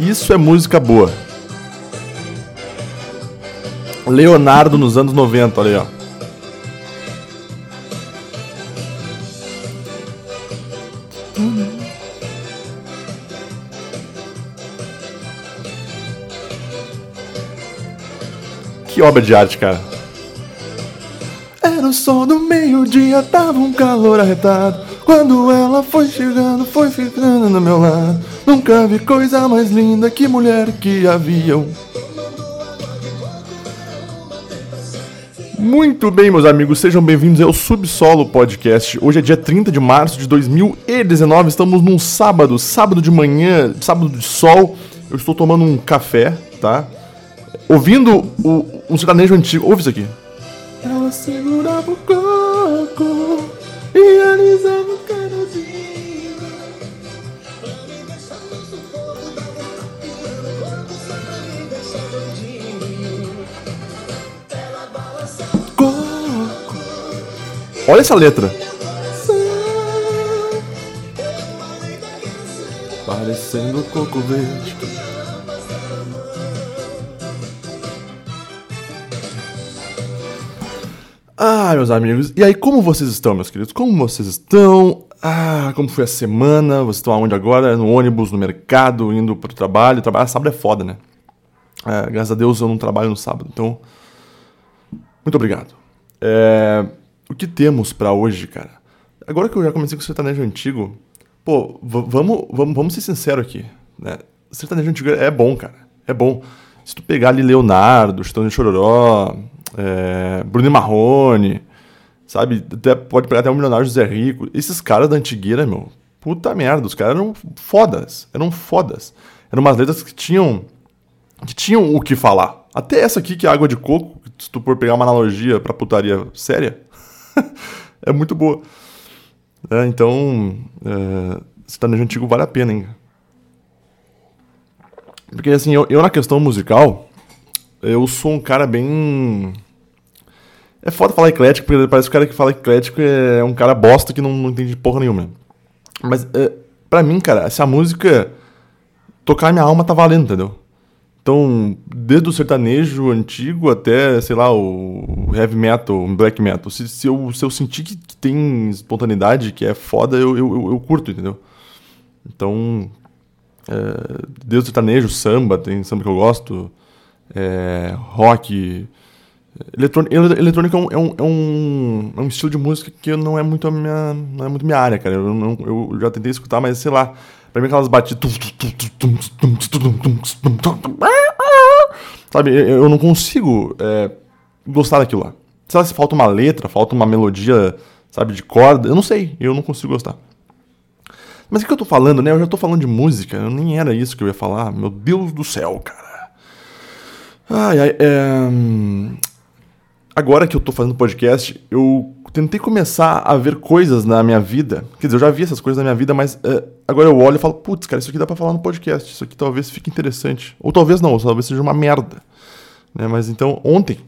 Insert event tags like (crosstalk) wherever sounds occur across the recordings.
Isso é música boa. Leonardo nos anos 90, olha aí, ó. Que obra de arte, cara. Era o sol do meio-dia, tava um calor arretado. Quando ela foi chegando, foi ficando no meu lado. Nunca vi coisa mais linda que mulher que haviam. Muito bem, meus amigos, sejam bem-vindos ao Subsolo Podcast. Hoje é dia 30 de março de 2019, estamos num sábado, sábado de manhã, sábado de sol. Eu estou tomando um café, tá? Ouvindo o, um sertanejo antigo. Ouve isso aqui. Ela segurava o coco e alisava o canudinho. Olha essa letra. Parecendo coco verde. Ah, meus amigos, e aí, como vocês estão, meus queridos? Como vocês estão? Ah, como foi a semana? Vocês estão aonde agora? No ônibus, no mercado, indo pro trabalho? Trabalhar sábado é foda, né? É, graças a Deus eu não trabalho no sábado, então. Muito obrigado. É, o que temos para hoje, cara? Agora que eu já comecei com o sertanejo antigo, pô, vamos, vamos, vamos ser sinceros aqui, né? O sertanejo antigo é bom, cara. É bom. Se tu pegar ali Leonardo, Chitão de Chororó, é, Bruno Marrone, sabe? Até, pode pegar até o milionário José Rico. Esses caras da antigueira, meu, puta merda, os caras eram fodas, eram fodas. Eram umas letras que tinham que tinham o que falar. Até essa aqui, que é água de coco, se tu for pegar uma analogia pra putaria séria, (laughs) é muito boa. É, então, é, sertanejo antigo vale a pena, hein? Porque assim, eu, eu na questão musical, eu sou um cara bem. É foda falar eclético, porque parece que o cara que fala eclético é um cara bosta que não, não entende porra nenhuma. Mas, é, pra mim, cara, essa música. Tocar minha alma tá valendo, entendeu? Então, desde o sertanejo antigo até, sei lá, o heavy metal, o black metal. Se, se, eu, se eu sentir que, tem espontaneidade, que é foda, eu, eu, eu, curto, entendeu? Então, é, desde o sertanejo, samba, tem samba que eu gosto é, rock. Eletrônica, eletrônica é, um, é, um, é, um, é um estilo de música que não é muito a minha, não é muito minha área, cara. Eu, não, eu já tentei escutar, mas sei lá. Pra mim aquelas batidas. Sabe, eu não consigo é, gostar daquilo lá. Sei lá se falta uma letra, falta uma melodia, sabe, de corda. Eu não sei, eu não consigo gostar. Mas o que eu tô falando, né? Eu já tô falando de música, nem era isso que eu ia falar. Meu Deus do céu, cara. Ai, ai, é... Agora que eu tô fazendo podcast, eu tentei começar a ver coisas na minha vida. Quer dizer, eu já vi essas coisas na minha vida, mas é, agora eu olho e falo, putz, cara, isso aqui dá pra falar no podcast. Isso aqui talvez fique interessante. Ou talvez não, ou talvez seja uma merda. Né? Mas então, ontem,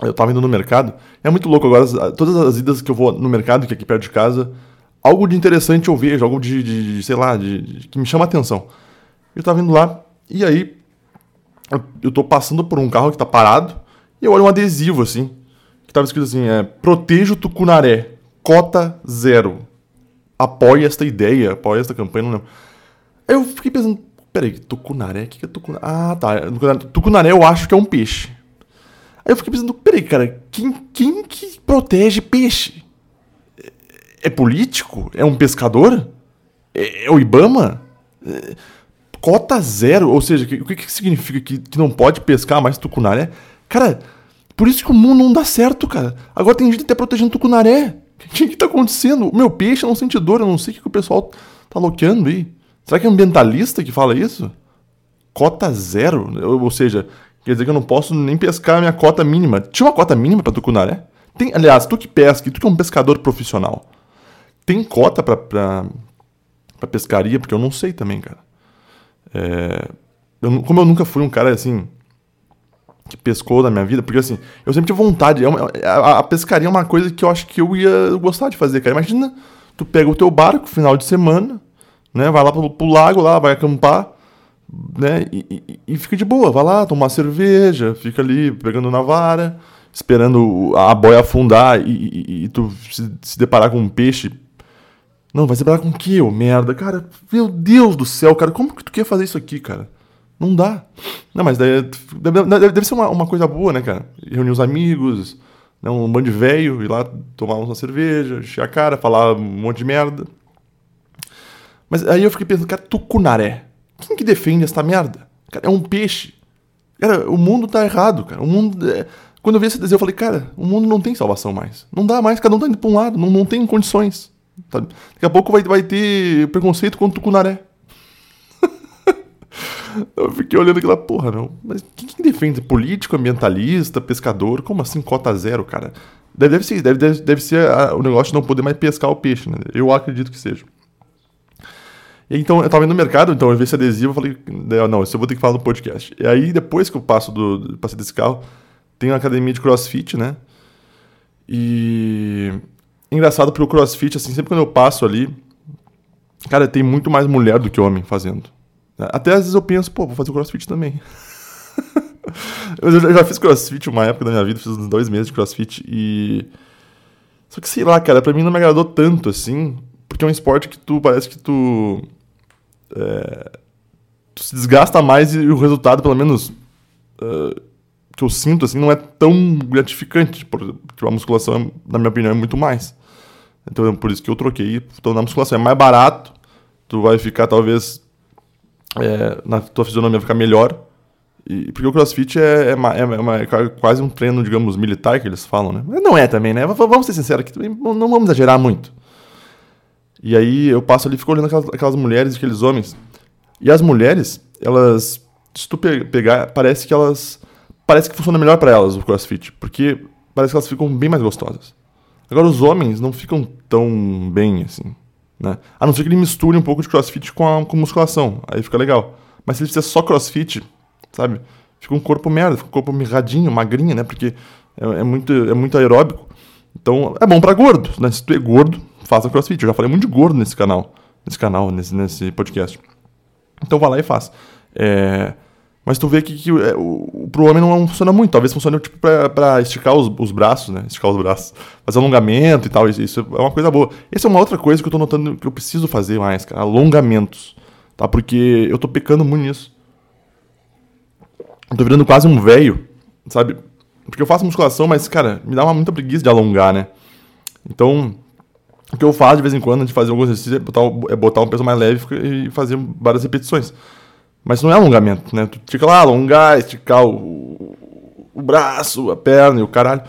eu tava indo no mercado. É muito louco agora, todas as idas que eu vou no mercado, que é aqui perto de casa, algo de interessante eu vejo, algo de, de, de sei lá, de, de, que me chama a atenção. Eu tava indo lá, e aí eu tô passando por um carro que tá parado e eu olho um adesivo assim, que tava escrito assim, é, proteja o tucunaré, cota zero. Apoie esta ideia, apoie esta campanha, não lembro. Aí eu fiquei pensando, peraí, tucunaré, o que, que é tucunaré? Ah, tá, tucunaré eu acho que é um peixe. Aí eu fiquei pensando, peraí, cara, quem, quem que protege peixe? É, é político? É um pescador? É, é o Ibama? É, cota zero, ou seja, o que, que significa que, que não pode pescar mais tucunaré? Cara, por isso que o mundo não dá certo, cara. Agora tem gente até protegendo tucunaré. (laughs) O que, que tá acontecendo? O meu peixe não sente dor, eu não sei o que, que o pessoal tá loqueando aí. Será que é ambientalista que fala isso? Cota zero? Ou, seja, quer dizer que eu não posso nem pescar a minha cota mínima. Tinha uma cota mínima pra tucunaré? Tem, aliás, tu que pesca, tu que é um pescador profissional, tem cota pra, pra, pra pescaria? Porque eu não sei também, cara. É, eu, como eu nunca fui um cara assim que pescou na minha vida, porque assim, eu sempre tive vontade. É uma, a, a, pescaria é uma coisa que eu acho que eu ia gostar de fazer, cara. Imagina, tu pega o teu barco final de semana, né? Vai lá pro, pro lago lá, vai acampar, né? E, e, e, fica de boa, vai lá tomar cerveja, fica ali pegando na vara, esperando a boia afundar e, e tu se, se, deparar com um peixe. Não, vai se deparar com o quê, ô merda? Cara, meu Deus do céu, cara, como que tu quer fazer isso aqui, cara? Não dá. Não, mas daí, deve, deve, ser uma, uma coisa boa, né, cara? Reunir os amigos, né, um bando de velho, ir lá tomar uma cerveja, encher a cara, falar um monte de merda. Mas aí eu fiquei pensando, cara, tucunaré. Quem que defende essa merda? Cara, é um peixe. Cara, o mundo tá errado, cara. O mundo. É... Quando eu vi esse desenho, eu falei, cara, o mundo não tem salvação mais. Não dá mais, cada um tá indo pra um lado, não, não tem condições. Daqui a pouco vai, vai ter preconceito contra o tucunaré. Eu fiquei olhando aquela porra, não. Mas quem, defende? Político, ambientalista, pescador? Como assim cota zero, cara? Deve, deve ser, deve, deve, deve ser a, o negócio de não poder mais pescar o peixe, né? Eu acredito que seja. Então, eu tava indo no mercado, então eu vi esse adesivo e falei, não, isso eu vou ter que falar no podcast. E aí, depois que eu passo do, passei desse carro, tem uma academia de crossfit, né? E. Engraçado porque o crossfit, assim, sempre quando eu passo ali, cara, tem muito mais mulher do que homem fazendo. Até às vezes eu penso, pô, vou fazer o crossfit também. (laughs) eu já fiz crossfit uma época da minha vida, fiz uns dois meses de crossfit e. Só que sei lá, cara, pra mim não me agradou tanto assim, porque é um esporte que tu parece que tu é, tu se desgasta mais e o resultado, pelo menos uh, que eu sinto, assim, não é tão gratificante. Porque a musculação, na minha opinião, é muito mais. Então por isso que eu troquei. Então na musculação é mais barato, tu vai ficar talvez. É, na tua fisionomia ficar melhor. E, porque o crossfit é, é, uma, é, uma, é, quase um treino, digamos, militar que eles falam, né? Mas não é também, né? Vamos ser sinceros aqui, não vamos exagerar muito. E aí eu passo ali e fico olhando aquelas, aquelas mulheres e aqueles homens. E as mulheres, elas. Se tu pegar, parece que elas. Parece que funciona melhor para elas o crossfit. Porque parece que elas ficam bem mais gostosas. Agora, os homens não ficam tão bem assim. Né? A não ser que ele misture um pouco de crossfit com, a, com musculação. Aí fica legal. Mas se ele fizer só crossfit, sabe? Fica um corpo merda, fica um corpo mirradinho, magrinho, né? Porque é, é muito, é muito aeróbico. Então, é bom para gordo, né? Se tu é gordo, faça crossfit. Eu já falei muito de gordo nesse canal, nesse canal, nesse, nesse podcast. Então vai lá e faz. É, mas tu vê que, que é, o, pro homem não funciona muito. Talvez funcione tipo pra, pra esticar os, os, braços, né? Esticar os braços. Fazer alongamento e tal. Isso, isso, é uma coisa boa. Essa é uma outra coisa que eu tô notando que eu preciso fazer mais, cara. Alongamentos. Tá? Porque eu tô pecando muito nisso. Eu tô virando quase um velho, sabe? Porque eu faço musculação, mas, cara, me dá uma muita preguiça de alongar, né? Então, o que eu faço de vez em quando, de fazer algum exercício, é botar, é botar um peso mais leve e fazer várias repetições. Mas não é alongamento, né? Tu fica lá, alongar, esticar o, o braço, a perna e o caralho.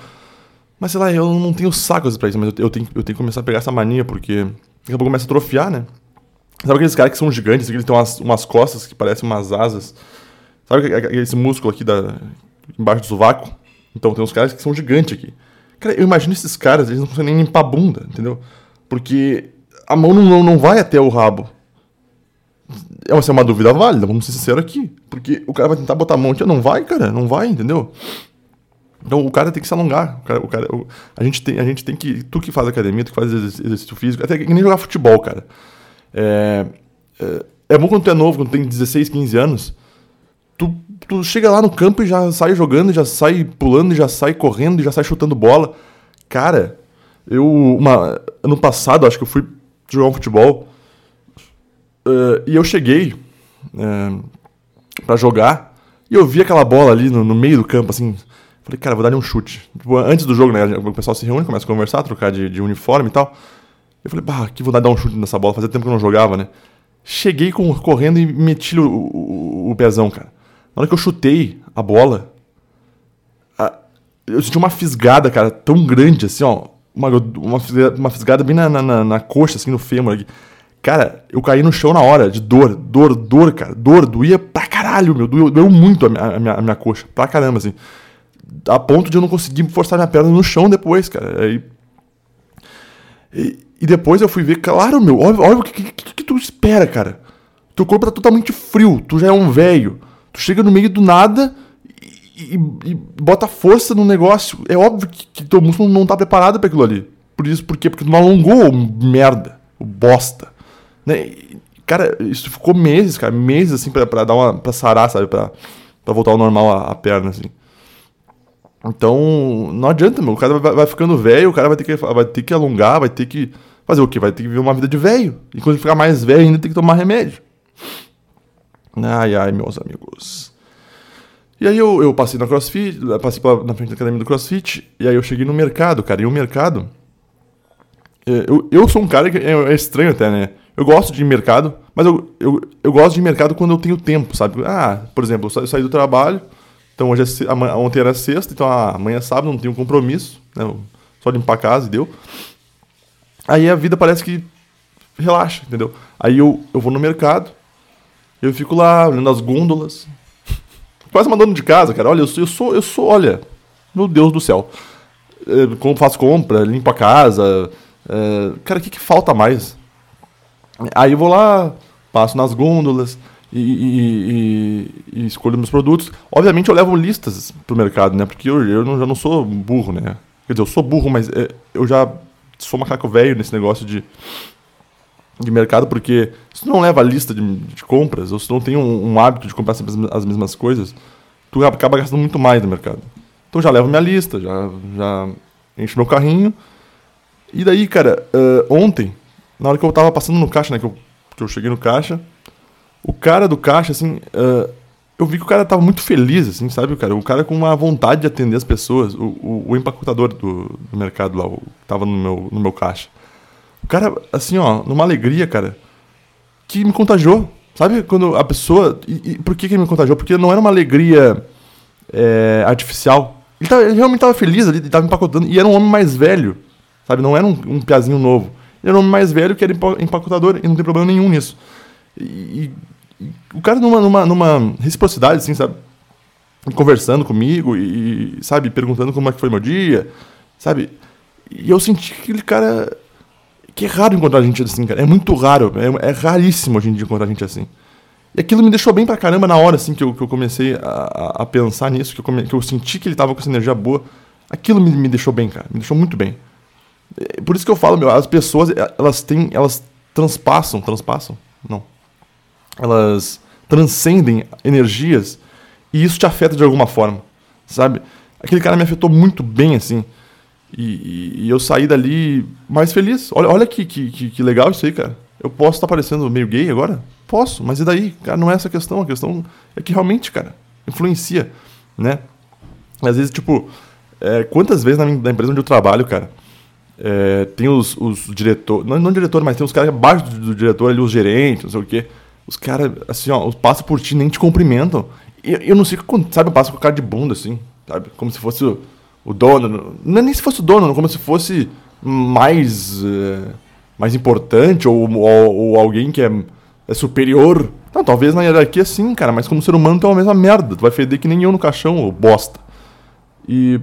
Mas sei lá, eu não tenho sacos pra isso, mas eu, tenho, eu tenho que começar a pegar essa mania, porque daqui a pouco começa a atrofiar, né? Sabe aqueles caras que são gigantes, que eles têm umas, umas costas que parecem umas asas? Sabe esse músculo aqui da, embaixo do sovaco? Então tem uns caras que são gigantes aqui. Cara, eu imagino esses caras, eles não conseguem nem limpar a bunda, entendeu? Porque a mão não, não vai até o rabo. É é uma dúvida válida, vamos ser sinceros aqui. Porque o cara vai tentar botar a mão aqui, não vai, cara, não vai, entendeu? Então o cara tem que se alongar. O cara, o cara, o, a, gente tem, a gente tem que. Tu que faz academia, tu que faz exercício físico, até que nem jogar futebol, cara. É, é, é, bom quando tu é novo, quando tu tem 16, 15 anos. Tu, tu chega lá no campo e já sai jogando, já sai pulando, já sai correndo, já sai chutando bola. Cara, eu, uma, ano passado, acho que eu fui jogar um futebol uh, e eu cheguei uh, para jogar e eu vi aquela bola ali no, no, meio do campo, assim. Falei, cara, vou dar um chute. Tipo, antes do jogo, né? O pessoal se reúne, começa a conversar, trocar de, de uniforme e tal. Eu falei, bah, que vou dar um chute nessa bola. Fazia tempo que eu não jogava, né? Cheguei com, correndo e meti o, o, o pezão, cara. Na hora que eu chutei a bola, a, eu senti uma fisgada, cara, tão grande assim, ó uma, uma, uma fisgada bem na, na, na, coxa, assim, no fêmur aqui. Cara, eu caí no chão na hora, de dor, dor, dor, cara. Dor, doía pra caralho, meu. Doeu, doeu muito a minha, a, minha, a minha coxa, pra caramba, assim. A ponto de eu não conseguir forçar minha perna no chão depois, cara. Aí, e, e depois eu fui ver, claro, meu, olha, olha o que, que, que, tu espera, cara. Teu corpo tá totalmente frio, tu já é um velho. Tu chega no meio do nada e, e, bota força no negócio. É óbvio que, que teu músculo não tá preparado para aquilo ali. Por isso, por quê? Porque tu não alongou, merda, bosta. Né? cara, isso ficou meses, cara, meses assim pra, pra dar uma. pra sarar, sabe? Pra, pra voltar ao normal a, a perna, assim. Então, não adianta, meu. O cara vai, vai ficando velho, o cara vai ter, que, vai ter que alongar, vai ter que. Fazer o quê? Vai ter que viver uma vida de velho. E quando ficar mais velho, ainda tem que tomar remédio. Ai, ai, meus amigos. E aí eu, eu passei na CrossFit, passei na frente da academia do CrossFit, e aí eu cheguei no mercado, cara. E o mercado. É, eu, eu sou um cara que é, é estranho até, né? Eu gosto de mercado, mas eu, eu, eu gosto de mercado quando eu tenho tempo, sabe? Ah, por exemplo, eu saí do trabalho, então hoje é, ontem era sexta, então ah, amanhã é sábado, não tenho compromisso, né? Só limpar a casa e deu. Aí a vida parece que relaxa, entendeu? Aí eu, eu vou no mercado, eu fico lá olhando as gôndolas. (laughs) Quase mandando de casa, cara. Olha, eu sou, eu sou, eu sou olha, meu Deus do céu. Eu faço compra, limpo a casa. É, cara, o que, que falta mais? Aí eu vou lá, passo nas gôndolas e, e, e, e, escolho meus produtos. Obviamente eu levo listas pro mercado, né? Porque eu, eu não, já não sou burro, né? Quer dizer, eu sou burro, mas é, eu já sou macaco velho nesse negócio de, de mercado, porque se tu não leva a lista de, de compras, ou se tu não tem um, um, hábito de comprar sempre as mesmas coisas, tu acaba gastando muito mais no mercado. Então já levo minha lista, já, já encho meu carrinho. E daí, cara, uh, ontem, na hora que eu tava passando no caixa, né, que eu, que eu cheguei no caixa, o cara do caixa, assim, uh, eu vi que o cara tava muito feliz, assim, sabe, cara? O cara com uma vontade de atender as pessoas, o, o, o empacotador do, do, mercado lá, que tava no meu, no meu caixa. O cara, assim, ó, numa alegria, cara, que me contagiou. Sabe quando a pessoa. E, e por que, que me contagiou? Porque não era uma alegria é, artificial. Ele, tava, ele realmente estava feliz ali, ele tava empacotando. E era um homem mais velho, sabe? Não era um, um piazinho novo. Ele era um homem mais velho que era empacotador e não tem problema nenhum nisso. E, e o cara numa, numa, numa reciprocidade, assim, sabe? Conversando comigo e, sabe, perguntando como é que foi meu dia, sabe? E eu senti que aquele cara que é raro encontrar gente assim, cara. É muito raro. É, é raríssimo hoje em dia encontrar gente assim. E aquilo me deixou bem pra caramba na hora, assim, que eu, que eu comecei a, a pensar nisso, que eu, come, que eu senti que ele tava com essa energia boa. Aquilo me, me deixou bem, cara. Me deixou muito bem. É, por isso que eu falo, meu, as pessoas, elas têm, elas transpassam, transpassam? Não. Elas transcendem energias e isso te afeta de alguma forma, sabe? Aquele cara me afetou muito bem, assim. E, e, e, eu saí dali mais feliz. Olha, olha que, que, que legal isso aí, cara. Eu posso estar parecendo meio gay agora? Posso, mas e daí? Cara, não é essa a questão. A questão é que realmente, cara, influencia, né? Às vezes, tipo, é, quantas vezes na, minha, na, empresa onde eu trabalho, cara, é, tem os, os diretores, não, não diretor, mas tem os caras abaixo do, do, diretor ali, os gerentes, não sei o quê. Os caras, assim, ó, passam por ti nem te cumprimentam. E eu, não sei, sabe, eu passo com o cara de bunda, assim, sabe? Como se fosse o dono, não é nem se fosse o dono, como se fosse mais, uh, mais importante ou, ou, ou, alguém que é, é superior. Não, talvez na hierarquia sim, cara, mas como ser humano tu é a mesma merda. Tu vai feder que nem eu no caixão, ou bosta. E.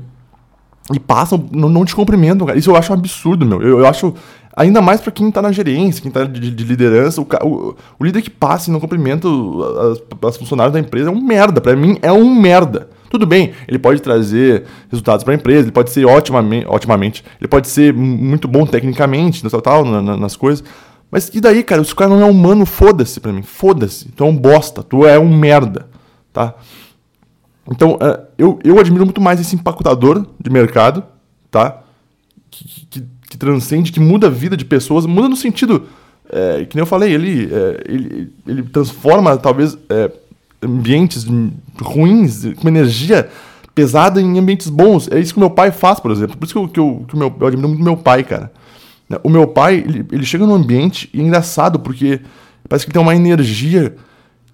E passam, não, não te cumprimentam, cara. Isso eu acho um absurdo, meu. Eu, eu acho. Ainda mais para quem tá na gerência, quem tá de, de liderança. O, o, o, líder que passa e não cumprimenta as, as funcionários da empresa é um merda. Para mim é um merda. Tudo bem, ele pode trazer resultados para a empresa, ele pode ser otimamente, otimamente, ele pode ser muito bom tecnicamente, tal, tal, na, nas coisas. Mas e daí, cara? Se o cara não é humano, foda-se pra mim. Foda-se. Tu é um bosta. Tu é um merda. Tá? Então, uh, eu, eu admiro muito mais esse empacotador de mercado, tá? Que, que, que transcende, que muda a vida de pessoas. Muda no sentido. É, que nem eu falei, ele, é, ele, ele transforma, talvez. É, ambientes ruins, com energia pesada em ambientes bons. É isso que meu pai faz, por exemplo. Por isso que eu, que eu, que meu, eu admiro muito meu pai, cara. O meu pai, ele, ele chega num ambiente e é engraçado, porque parece que tem uma energia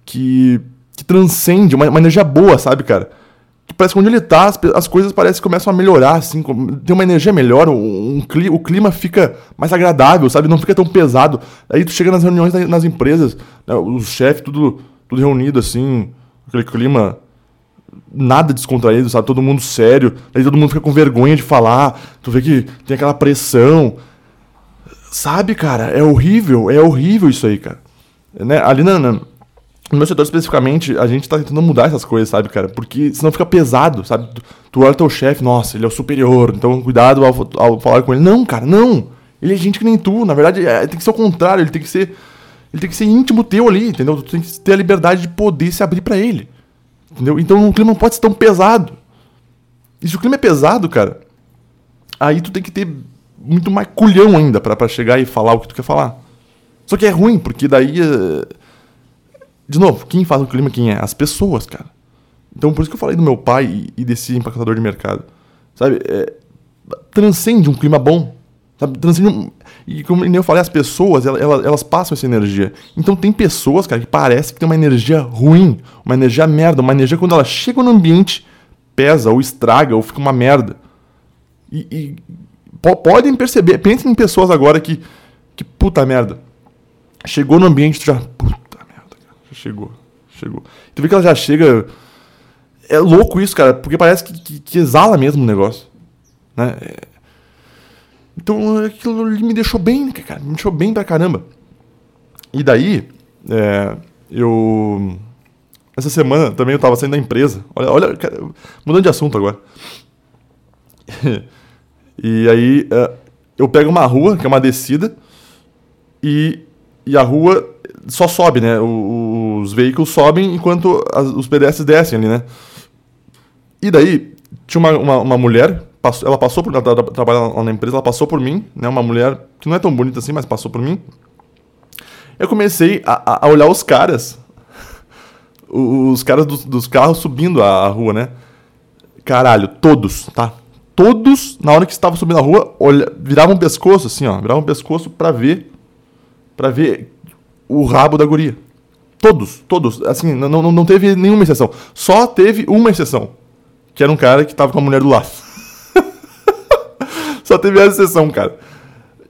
que, que transcende, uma, uma energia boa, sabe, cara? Que parece que onde ele tá, as, as, coisas parecem que começam a melhorar, assim, tem uma energia melhor, um, um, o clima fica mais agradável, sabe? Não fica tão pesado. Aí tu chega nas reuniões nas empresas, né, os chefes, tudo tudo reunido assim, aquele clima nada descontraído, sabe? Todo mundo sério. Aí todo mundo fica com vergonha de falar. Tu vê que tem aquela pressão. Sabe, cara? É horrível, é horrível isso aí, cara. Né? Ali na, na, no meu setor especificamente, a gente tá tentando mudar essas coisas, sabe, cara? Porque senão fica pesado, sabe? Tu, tu olha teu chefe, nossa, ele é o superior, então cuidado ao, ao, falar com ele. Não, cara, não! Ele é gente que nem tu, na verdade, é, tem que ser o contrário, ele tem que ser ele tem que ser íntimo teu ali, entendeu? Tu tem que ter a liberdade de poder se abrir para ele. Entendeu? Então o clima não pode ser tão pesado. E se o clima é pesado, cara, aí tu tem que ter muito mais culhão ainda para chegar e falar o que tu quer falar. Só que é ruim, porque daí. Eh, de novo, quem faz o clima, quem é? As pessoas, cara. Então por isso que eu falei do meu pai e desse empacotador de mercado. Sabe? É, transcende um clima bom. Sabe? Transcende um... E como eu falei, as pessoas, elas, elas, passam essa energia. Então tem pessoas, cara, que parece que tem uma energia ruim, uma energia merda, uma energia quando ela chega no ambiente, pesa, ou estraga, ou fica uma merda. E, e podem perceber, pensem em pessoas agora que, que puta merda, chegou no ambiente, tu já, puta merda, cara, já chegou, chegou. Tu vê que ela já chega, é louco isso, cara, porque parece que, que, que exala mesmo o negócio, né? É, então aquilo me deixou bem, cara, me deixou bem pra caramba. E daí, é, eu. Essa semana também eu tava saindo da empresa. Olha, olha, cara, mudando de assunto agora. (laughs) e aí é, eu pego uma rua, que é uma descida, e, e a rua só sobe, né? O, os veículos sobem enquanto as, os pedestres descem ali, né? E daí tinha uma, uma, uma mulher passou, ela passou por. Ela trabalha lá na empresa, ela passou por mim, né? Uma mulher que não é tão bonita assim, mas passou por mim. Eu comecei a, a olhar os caras. (laughs) Os caras dos, dos carros subindo a, a, rua, né? Caralho, todos, tá? Todos, na hora que estavam subindo a rua, olha, viravam o pescoço, assim, ó. Viravam o pescoço pra ver. Pra ver o rabo da guria. Todos, todos. Assim, não, não, não teve nenhuma exceção. Só teve uma exceção. Que era um cara que tava com a mulher do lado. (laughs) Só teve essa sessão, cara.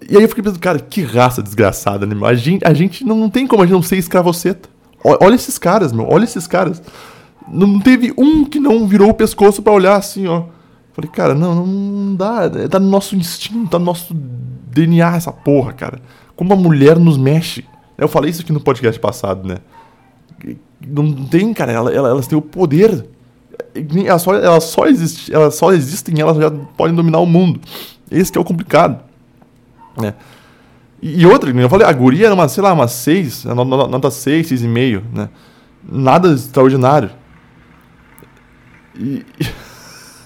E aí eu fiquei pensando, cara, que raça desgraçada, né? A gente, a gente não, não tem como a gente não ser escravoceta. Olha esses caras, meu. Olha esses caras. Não teve um que não virou o pescoço para olhar assim, ó. Falei, cara, não, não dá. É, tá no nosso instinto, tá no nosso DNA essa porra, cara. Como a mulher nos mexe. Eu falei isso aqui no podcast passado, né? Não tem, cara. elas têm o poder. Elas só, elas só, existe, elas só existem elas já podem dominar o mundo. Esse que é o complicado. Né? E outra, eu falei, a guria era uma, sei lá, uma 6, nota 6, 6,5, né? Nada extraordinário. E. (laughs)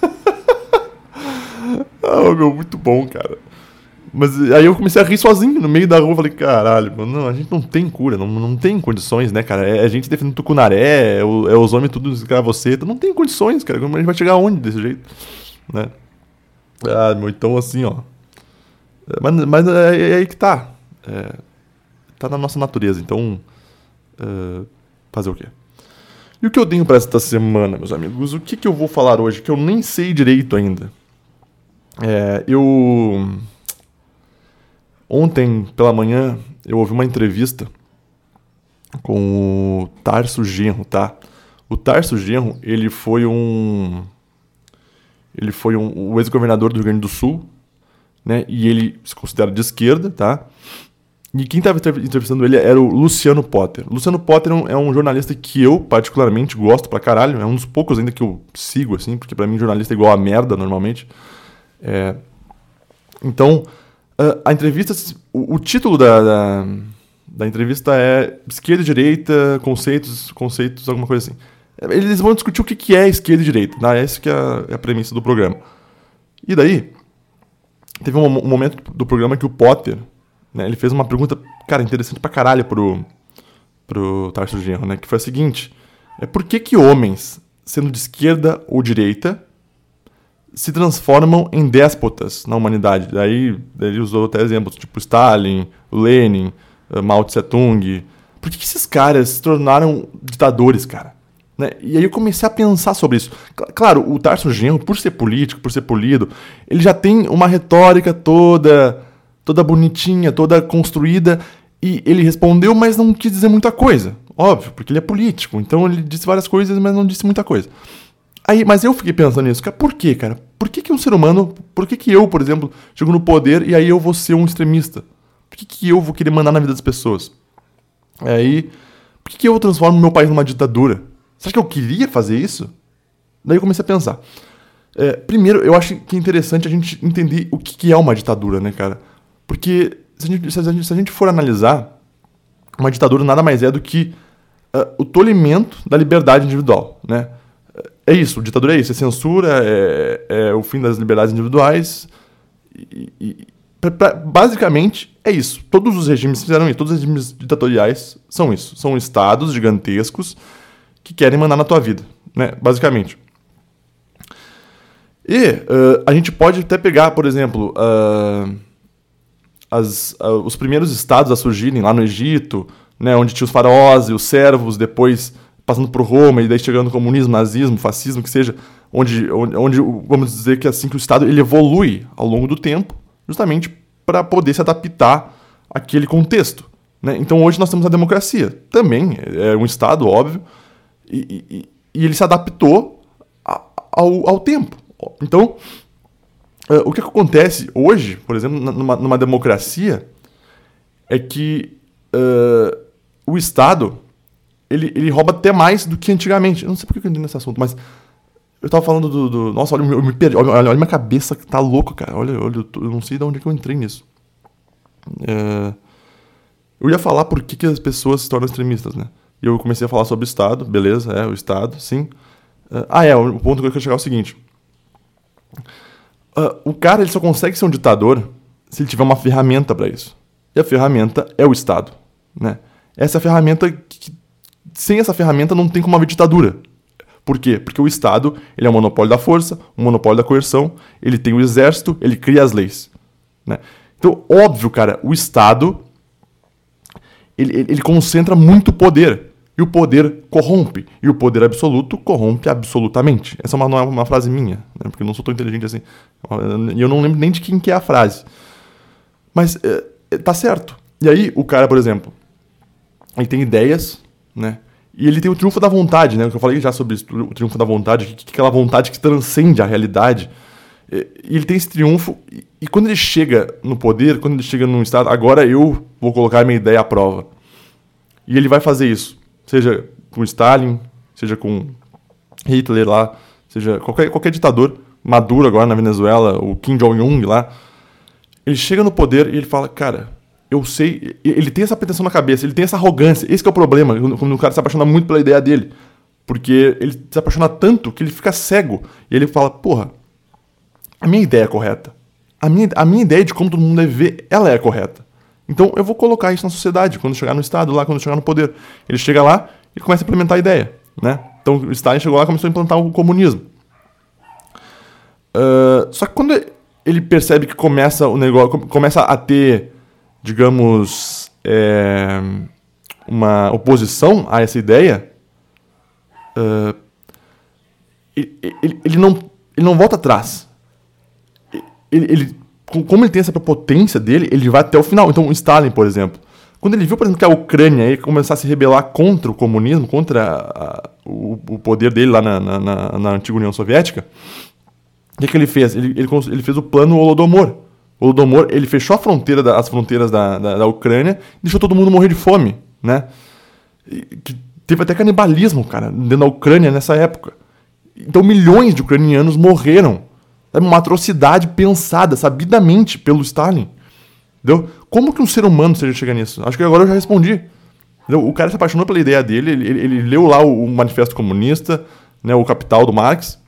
ah, meu, muito bom, cara. Mas aí eu comecei a rir sozinho no meio da rua. Falei, caralho, mano, não, a gente não tem cura, não, não tem condições, né, cara? É a gente defendendo tucunaré, é, o, é os homens tudo escravoceta. Não tem condições, cara. Como a gente vai chegar aonde desse jeito, né? Ah, meu, então assim, ó. É, mas, mas é, é aí que tá. É, tá na nossa natureza, então. É, fazer o quê? E o que eu tenho para esta semana, meus amigos? O que, que eu vou falar hoje? Que eu nem sei direito ainda. É, eu. Ontem pela manhã eu ouvi uma entrevista com o Tarso Genro, tá? O Tarso Genro, ele foi um ele foi um, o ex-governador do Rio Grande do Sul, né? E ele se considera de esquerda, tá? E quem estava entrevistando ele era o Luciano Potter. Luciano Potter é um jornalista que eu particularmente gosto pra caralho. É um dos poucos ainda que eu sigo, assim, porque para mim jornalista é igual a merda normalmente. É... Então, a entrevista, o, o título da, da, da, entrevista é Esquerda e Direita, conceitos, conceitos, alguma coisa assim. Eles vão discutir o que, que é esquerda e direita. Né? Essa que é a, é a premissa do programa. E daí, teve um, um, momento do programa que o Potter, né, ele fez uma pergunta, cara, interessante pra caralho pro, pro Tarso Genro, né? Que foi a seguinte, é por que que homens, sendo de esquerda ou direita, se transformam em déspotas na humanidade? Daí ele usou até exemplos, tipo Stalin, Lenin, eh, Mao Tse-Tung. Por que, que esses caras se tornaram ditadores, cara? Né? E aí eu comecei a pensar sobre isso. Claro, o Tarso Genro, por ser político, por ser polido, ele já tem uma retórica toda, toda bonitinha, toda construída, e ele respondeu, mas não quis dizer muita coisa. Óbvio, porque ele é político, então ele disse várias coisas, mas não disse muita coisa. Aí, mas eu fiquei pensando nisso, cara, por quê, cara? Por que, que um ser humano, por que, que eu, por exemplo, chego no poder e aí eu vou ser um extremista? Por que, que eu vou querer mandar na vida das pessoas? Aí, por que, que eu transformo meu país numa ditadura? Acha que eu queria fazer isso? Daí eu comecei a pensar. É, primeiro, eu acho que é interessante a gente entender o que é uma ditadura, né, cara? Porque se a gente, se a gente, se a gente for analisar uma ditadura nada mais é do que uh, o tolimento da liberdade individual, né? É isso, ditadura é isso, é censura, é, é o fim das liberdades individuais. E, e, pra, basicamente, é isso. Todos os regimes fizeram isso, todos os regimes ditatoriais são isso. São estados gigantescos que querem mandar na tua vida, né? Basicamente. E uh, a gente pode até pegar, por exemplo, uh, as, uh, os primeiros estados a surgirem lá no Egito, né, onde tinha os faraós e os servos, depois passando por Roma e daí chegando no comunismo, nazismo, fascismo, que seja, onde, onde, onde vamos dizer que é assim que o Estado ele evolui ao longo do tempo, justamente para poder se adaptar àquele contexto. Né? Então hoje nós temos a democracia, também é um Estado, óbvio, e, e, e ele se adaptou a, ao, ao tempo. Então, uh, o que acontece hoje, por exemplo, numa, numa democracia, é que uh, o Estado ele, ele rouba até mais do que antigamente. Eu não sei por que eu entrei nesse assunto, mas eu tava falando do. do nossa, olha, eu me perdi. Olha, olha, minha cabeça que tá louco, cara. Olha, olha eu, não sei de onde é que eu entrei nisso. É, eu ia falar por que, que as pessoas se tornam extremistas, né? E eu comecei a falar sobre o Estado, beleza, é, o Estado, sim. Uh, ah, é, o ponto que eu quero chegar é o seguinte. Uh, o cara ele só consegue ser um ditador se ele tiver uma ferramenta para isso. E a ferramenta é o Estado, né? Essa é a ferramenta que sem essa ferramenta não tem como haver ditadura. Por quê? Porque o Estado ele é um monopólio da força, um monopólio da coerção, ele tem o exército, ele cria as leis. Né? Então, óbvio, cara, o Estado ele, ele concentra muito poder. E o poder corrompe. E o poder absoluto corrompe absolutamente. Essa é uma, não é uma frase minha, né? porque eu não sou tão inteligente assim. E eu não lembro nem de quem que é a frase. Mas é, tá certo. E aí, o cara, por exemplo, ele tem ideias, né? E ele tem o triunfo da vontade, né? Eu falei já sobre isso, o triunfo da vontade, que, que aquela vontade que transcende a realidade. E ele tem esse triunfo, e, e quando ele chega no poder, quando ele chega num estado, agora eu vou colocar minha ideia à prova. E ele vai fazer isso, seja com Stalin, seja com Hitler lá, seja qualquer, qualquer ditador, Maduro agora na Venezuela, o Kim Jong-un lá. Ele chega no poder e ele fala, cara, eu sei. Ele tem essa pretensão na cabeça, ele tem essa arrogância. Esse é o problema, quando o cara se apaixona muito pela ideia dele. Porque ele se apaixona tanto que ele fica cego. E ele fala, porra, a minha ideia é correta. A minha, a minha ideia de como todo mundo deve ver, ela é correta. Então eu vou colocar isso na sociedade, quando chegar no Estado, lá, quando chegar no poder. Ele chega lá e começa a implementar a ideia. Né? Então o Stalin chegou lá e começou a implantar o comunismo. Uh, só que quando ele percebe que começa o negócio, começa a ter digamos, é, uma oposição a essa ideia, uh, ele, ele, não, ele não volta atrás. Ele, ele, como ele tem essa potência dele, ele vai até o final. Então, Stalin, por exemplo, quando ele viu, por exemplo, que a Ucrânia ia começar a se rebelar contra o comunismo, contra a, o, o, poder dele lá na, na, na, na antiga União Soviética, o que, que ele fez? Ele, ele, ele fez o plano Holodomor o Holodomor, ele fechou a fronteira da, as fronteiras da, da, da, Ucrânia e deixou todo mundo morrer de fome, né? que teve até canibalismo, cara, dentro da Ucrânia nessa época. Então milhões de ucranianos morreram. É uma atrocidade pensada, sabidamente, pelo Stalin. Entendeu? Como que um ser humano seja chegar nisso? Acho que agora eu já respondi. Entendeu? O cara se apaixonou pela ideia dele, ele, ele, ele leu lá o, o, Manifesto Comunista, né, o Capital do Marx,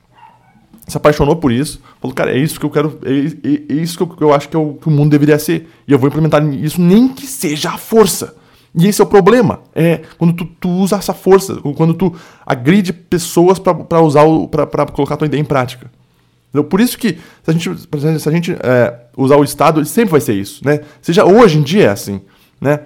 se apaixonou por isso, falou, cara, é isso que eu quero, é, é, é isso que eu, eu acho que, é o, que o mundo deveria ser. E eu vou implementar isso nem que seja a força. E esse é o problema. É quando tu, tu usa essa força, quando tu agride pessoas para usar para colocar tua ideia em prática. Entendeu? Por isso que se a gente, se a gente é, usar o Estado, sempre vai ser isso, né? Seja hoje em dia é assim, né?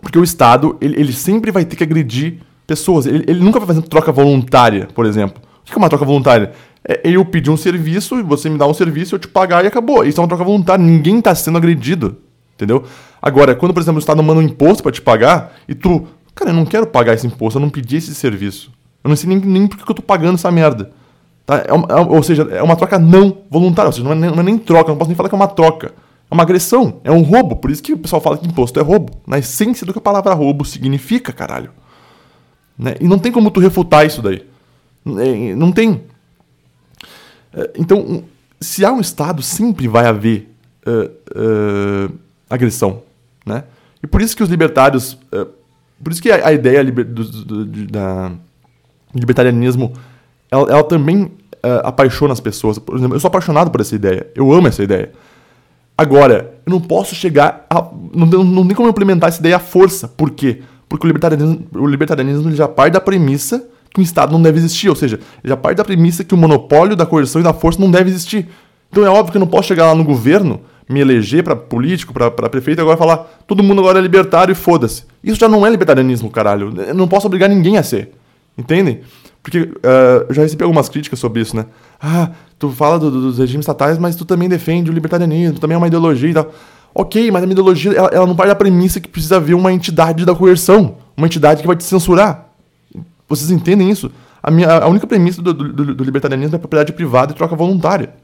Porque o Estado, ele, ele sempre vai ter que agredir pessoas. Ele, ele nunca vai fazer troca voluntária, por exemplo. O que é uma troca voluntária? É eu pedir um serviço, você me dá um serviço, eu te pagar e acabou. Isso é uma troca voluntária, ninguém está sendo agredido. Entendeu? Agora, quando, por exemplo, o Estado manda um imposto para te pagar e tu, cara, eu não quero pagar esse imposto, eu não pedi esse serviço. Eu não sei nem, nem por que eu tô pagando essa merda. Tá? É uma, é, ou seja, é uma troca não voluntária, ou seja, não é, não é nem troca, não posso nem falar que é uma troca. É uma agressão, é um roubo. Por isso que o pessoal fala que imposto é roubo. Na essência do que a palavra roubo significa, caralho. Né? E não tem como tu refutar isso daí. É, não tem. É, então, se há um Estado, sempre vai haver uh, uh, agressão. Né? E por isso que os libertários. Uh, por isso que a, a ideia liber, do, do, do, da libertarianismo ela, ela também apaixona as pessoas. Por exemplo, eu sou apaixonado por essa ideia. Eu amo essa ideia. Agora, eu não posso chegar a. Não, não, não tem como implementar essa ideia à força. Por quê? Porque o libertarianismo, o libertarianismo já parte da premissa que o Estado não deve existir. Ou seja, já parte da premissa que o monopólio da coerção e da força não deve existir. Então é óbvio que eu não posso chegar lá no governo, me eleger para político, para prefeito, e agora falar todo mundo agora é libertário e foda-se. Isso já não é libertarianismo, caralho. Eu não posso obrigar ninguém a ser. Entendem? Porque uh, eu já recebi algumas críticas sobre isso, né? Ah, tu fala do, do, dos regimes estatais, mas tu também defende o libertarianismo, também é uma ideologia e tal. Ok, mas a minha ideologia ela, ela não parte da premissa que precisa haver uma entidade da coerção, uma entidade que vai te censurar. Vocês entendem isso? A, minha, a única premissa do, do, do libertarianismo é propriedade privada e troca voluntária.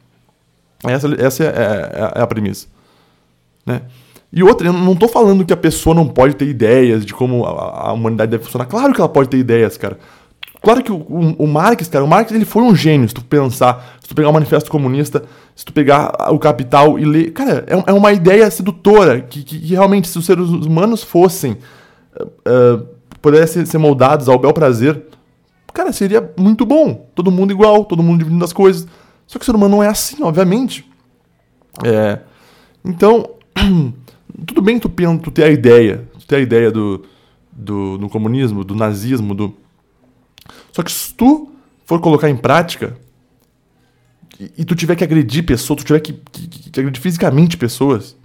Essa, essa é, é, é a premissa. Né? E outra, eu não estou falando que a pessoa não pode ter ideias de como a, a, humanidade deve funcionar. Claro que ela pode ter ideias, cara. Claro que o, o, o, Marx, cara, o Marx ele foi um gênio, se tu pensar, se tu pegar o Manifesto Comunista, se tu pegar o Capital e ler. Cara, é, é uma ideia sedutora, que, que, que, realmente, se os seres humanos fossem. Uh, pudessem ser moldados ao bel prazer, cara, seria muito bom. Todo mundo igual, todo mundo dividindo as coisas. Só que o ser humano não é assim, obviamente. É, então, (clears throat) tudo bem tu, tu ter a ideia, tu ter a ideia do, do, do comunismo, do nazismo, do só que se tu for colocar em prática e, e tu tiver que agredir pessoas, tu tiver que, que, que, agredir fisicamente pessoas,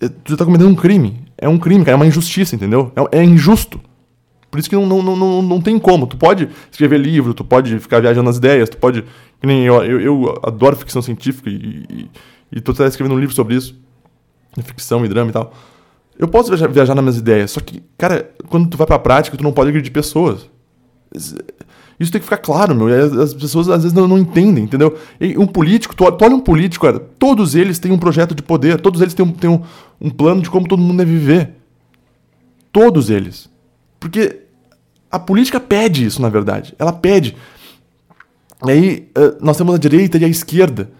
eh, tu já tá cometendo um crime. É um crime, cara, é uma injustiça, entendeu? É, é injusto. Por isso que não, não, não, não tem como. Tu pode escrever livro, tu pode ficar viajando nas ideias, tu pode. Nem eu, eu, eu adoro ficção científica e, e, e tô escrevendo um livro sobre isso. Ficção e drama e tal. Eu posso viajar, viajar nas minhas ideias, só que, cara, quando tu vai pra prática, tu não pode agredir pessoas. Isso tem que ficar claro, meu. As pessoas às vezes não, não entendem, entendeu? E um político, tu, tu olha um político, cara, todos eles têm um projeto de poder, todos eles têm, um, têm um, um plano de como todo mundo deve viver. Todos eles. Porque a política pede isso, na verdade. Ela pede. E aí eh, nós temos a direita e a esquerda.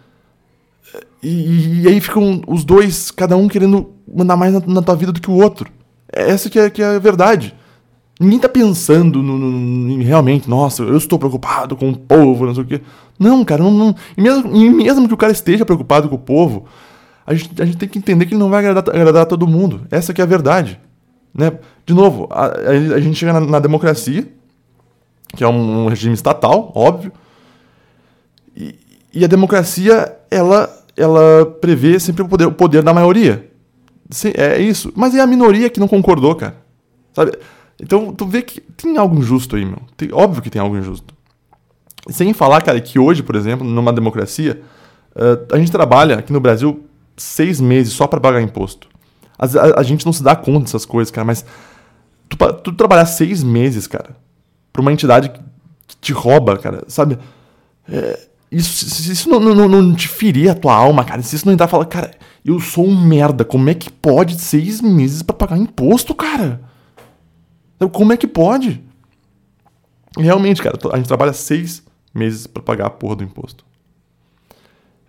E, e aí ficam os dois, cada um querendo mandar mais na, na tua vida do que o outro. Essa que é, que é a verdade. Ninguém tá pensando no, no, realmente, nossa, eu estou preocupado com o povo, não sei o quê. Não, cara, não, não. E, mesmo, e mesmo que o cara esteja preocupado com o povo, a gente, a gente tem que entender que ele não vai agradar, agradar a todo mundo. Essa que é a verdade. Né? De novo, a, a, gente chega na, na, democracia, que é um, um regime estatal, óbvio, e, e, a democracia, ela, ela prevê sempre o poder, o poder da maioria. É isso. Mas é a minoria que não concordou, cara. Sabe? Então, tu vê que tem algo injusto aí, meu. Tem, óbvio que tem algo injusto. Sem falar, cara, que hoje, por exemplo, numa democracia, uh, a gente trabalha aqui no Brasil seis meses só para pagar imposto. A, a, gente não se dá conta dessas coisas, cara, mas tu, tu trabalhar seis meses, cara, pra uma entidade que, que te rouba, cara, sabe? É, isso, se isso não, não, não te ferir a tua alma, cara, se isso não entrar e falar, cara, eu sou um merda, como é que pode seis meses para pagar imposto, cara? Então, como é que pode? Realmente, cara, a gente trabalha seis meses para pagar a porra do imposto.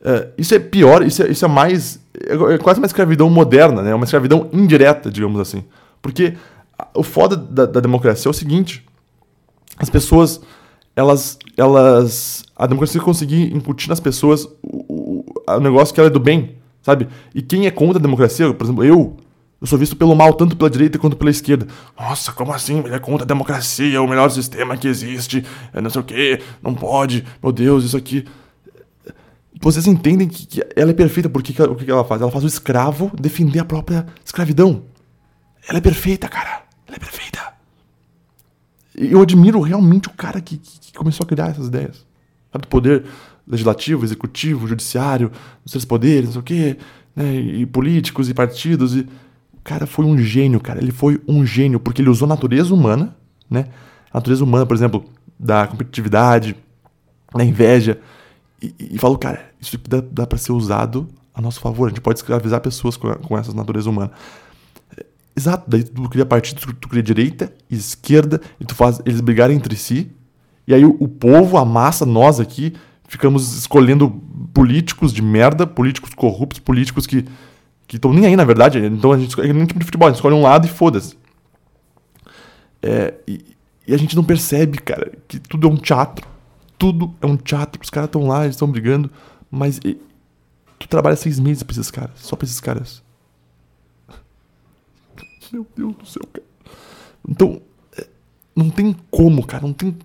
É, isso é pior, isso é, isso é mais. É quase uma escravidão moderna, né? Uma escravidão indireta, digamos assim. Porque o foda da, da democracia é o seguinte: as pessoas, elas. elas a democracia conseguir incutir nas pessoas o, o, o negócio que ela é do bem, sabe? E quem é contra a democracia, por exemplo, eu, eu sou visto pelo mal tanto pela direita quanto pela esquerda. Nossa, como assim? Ele é contra a democracia, é o melhor sistema que existe, é não sei o quê, não pode, meu Deus, isso aqui. Vocês entendem que, que ela é perfeita porque que, o que ela faz? Ela faz o escravo defender a própria escravidão. Ela é perfeita, cara. Ela é perfeita. Eu admiro realmente o cara que, que, começou a criar essas ideias. Sabe, do poder legislativo, executivo, judiciário, os três poderes, não sei o quê, né, e políticos e partidos e cara foi um gênio, cara. Ele foi um gênio, porque ele usou a natureza humana, né? A natureza humana, por exemplo, da competitividade, da inveja, e, e falou, cara, isso dá, dá para ser usado a nosso favor. A gente pode escravizar pessoas com, com essa natureza humana. Exato, daí tu cria partido, tu, tu cria direita, esquerda, e tu faz eles brigarem entre si. E aí o, o povo, a massa, nós aqui, ficamos escolhendo políticos de merda, políticos corruptos, políticos que que estão nem aí, na verdade. Então a gente escolhe é nem tipo de futebol, a gente escolhe um lado e foda-se. É, e, e, a gente não percebe, cara, que tudo é um teatro. Tudo é um teatro. Os caras estão lá, eles estão brigando, mas e, tu trabalha seis meses pra esses caras, só pra esses caras. (laughs) Meu Deus do céu, cara. Então, é, não tem como, cara, não tem.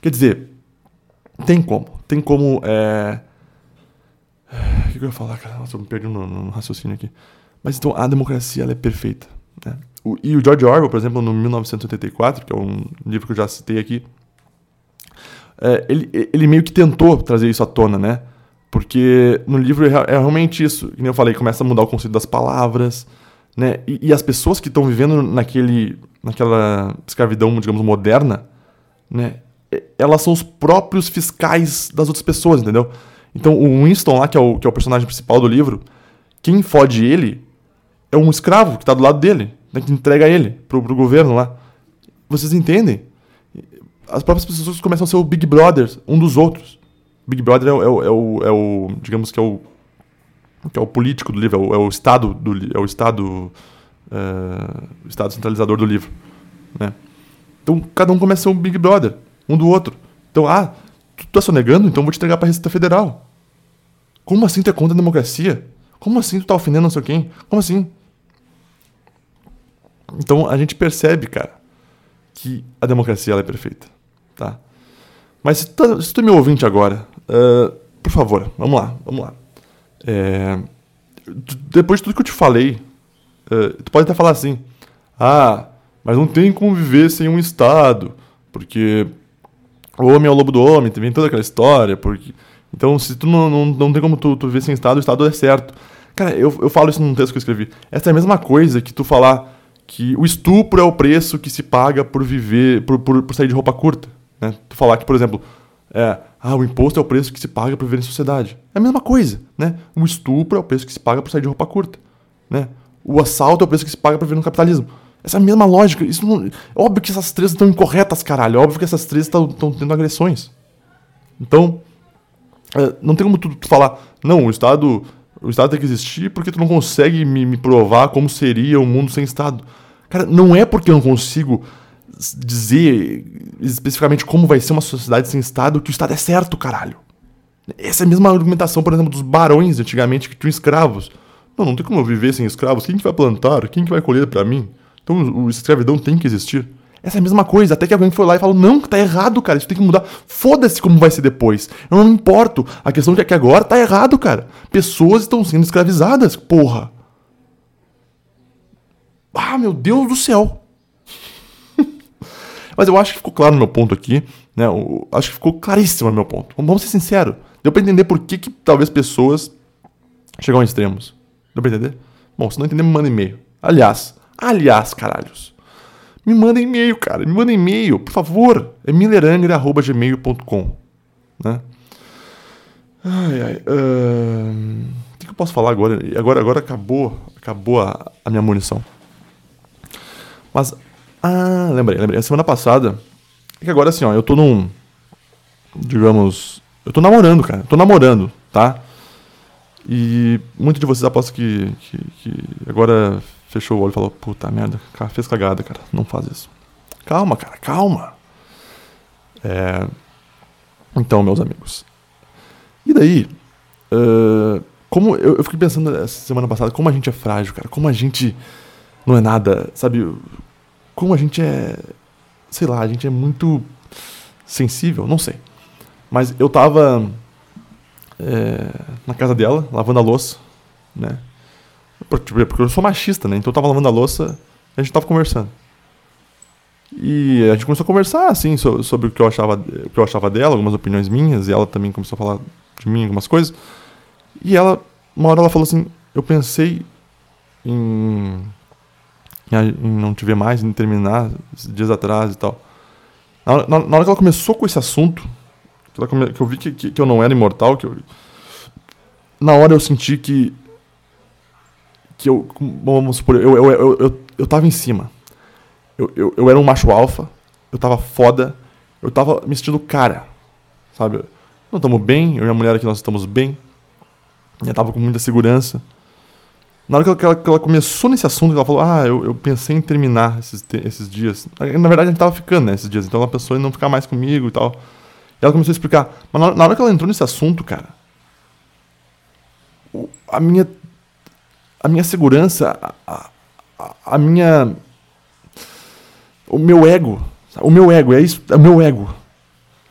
Quer dizer, tem como. Tem como. É... O que eu ia falar, cara? Nossa, eu me perdi no, no raciocínio aqui. Mas então, a democracia ela é perfeita. Né? O, e o George Orwell, por exemplo, no 1984, que é um livro que eu já citei aqui, é, ele, ele meio que tentou trazer isso à tona, né? Porque no livro é, é realmente isso. Que eu falei, começa a mudar o conceito das palavras, né? E, e as pessoas que estão vivendo naquele, naquela escravidão, digamos, moderna, né? Elas são os próprios fiscais das outras pessoas, entendeu? Então, o Winston lá, que é o, que é o personagem principal do livro, quem fode ele é um escravo que está do lado dele, né, que entrega ele pro, pro governo lá. Vocês entendem? As próprias pessoas começam a ser o Big Brother um dos outros. Big Brother é o, é o, é o, é o digamos que é o, que é o político do livro, é o, é o Estado do é o Estado uh, o Estado centralizador do livro, né? Então cada um começa a ser um Big Brother um do outro. Então, ah, Tu tá sonegando? Então vou te entregar pra Receita Federal. Como assim tu é contra a democracia? Como assim tu tá ofendendo não sei quem? Como assim? Então a gente percebe, cara, que a democracia é perfeita, tá? Mas se tu, tá, se tu é meu ouvinte agora, uh, por favor, vamos lá, vamos lá. É, depois de tudo que eu te falei, uh, tu pode até falar assim, ah, mas não tem como viver sem um Estado, porque o homem é o lobo do homem, vem toda aquela história, porque... Então, se tu não, não, não tem como tu, tu viver sem Estado, o Estado é certo. Cara, eu, eu falo isso num texto que eu escrevi. Essa é a mesma coisa que tu falar que o estupro é o preço que se paga por viver, por, por, por sair de roupa curta. Né? Tu falar que, por exemplo, é, ah, o imposto é o preço que se paga por viver em sociedade. É a mesma coisa, né? O estupro é o preço que se paga por sair de roupa curta, né? O assalto é o preço que se paga por viver no capitalismo. Essa mesma lógica. Isso não... Óbvio que essas três estão incorretas, caralho. Óbvio que essas três estão tendo agressões. Então, é, não tem como tu, tu, falar, não, o Estado. O Estado tem que existir porque tu não consegue me, me provar como seria um mundo sem Estado. Cara, não é porque eu não consigo dizer especificamente como vai ser uma sociedade sem Estado que o Estado é certo, caralho. Essa é a mesma argumentação, por exemplo, dos barões antigamente que tinham escravos. Não, não tem como eu viver sem escravos. Quem que vai plantar? Quem que vai colher para mim? Então, o escravidão tem que existir. Essa é a mesma coisa, até que alguém foi lá e falou: não, tá errado, cara, isso tem que mudar. Foda-se como vai ser depois. Eu não me importo. A questão é que agora tá errado, cara. Pessoas estão sendo escravizadas, porra. Ah, meu Deus do céu. Mas eu acho que ficou claro no meu ponto aqui, né? Eu acho que ficou claríssimo no meu ponto. Vamos ser sinceros. Deu pra entender por que, que talvez pessoas chegam a extremos. Deu pra entender? Bom, se não entender, me manda e-mail. Aliás, Aliás, caralhos, me manda e-mail, cara. Me manda e-mail, por favor. É millerangre.gmail.com. Né? Ai, ai. Uh... O que, eu posso falar agora? Agora, agora acabou, acabou a, a minha munição. Mas. Ah, lembrei, lembrei. A semana passada. É que agora assim, ó, eu tô num. Digamos. Eu tô namorando, cara. Tô namorando, tá? E muitos de vocês apostam que, que, que agora fechou o olho e falou: Puta merda, cara, fez cagada, cara, não faz isso. Calma, cara, calma. É... Então, meus amigos. E daí, uh, como eu, eu, fiquei pensando essa semana passada, como a gente é frágil, cara, como a gente não é nada, sabe? Como a gente é, sei lá, a gente é muito sensível, não sei. Mas eu tava é, na casa dela, lavando a louça, né? Porque, porque eu sou machista, né? Então eu tava lavando a louça e a gente tava conversando. E a gente começou a conversar, assim, sobre o que eu achava, o que eu achava dela, algumas opiniões minhas, e ela também começou a falar de mim algumas coisas. E ela, uma hora ela falou assim, eu pensei em, em não te ver mais, em terminar dias atrás e tal. Na, na, na hora que ela começou com esse assunto, que, come, que eu vi que, que, que, eu não era imortal, que eu, na hora eu senti que que eu, vamos supor, eu, eu, eu, eu, eu tava em cima. Eu, eu, eu era um macho alfa, eu tava foda, eu tava me sentindo cara, sabe? Não estamos bem, eu e a mulher aqui nós estamos bem. Eu tava com muita segurança. Na hora que ela, que ela, começou nesse assunto, ela falou: Ah, eu, eu pensei em terminar esses, esses dias. Na verdade, a gente tava ficando, né, esses dias. Então ela pensou em não ficar mais comigo e tal. E ela começou a explicar. Mas na, na hora que ela entrou nesse assunto, cara, a minha. A minha segurança, a, a, a minha. O meu ego. O meu ego, é isso. É o meu ego.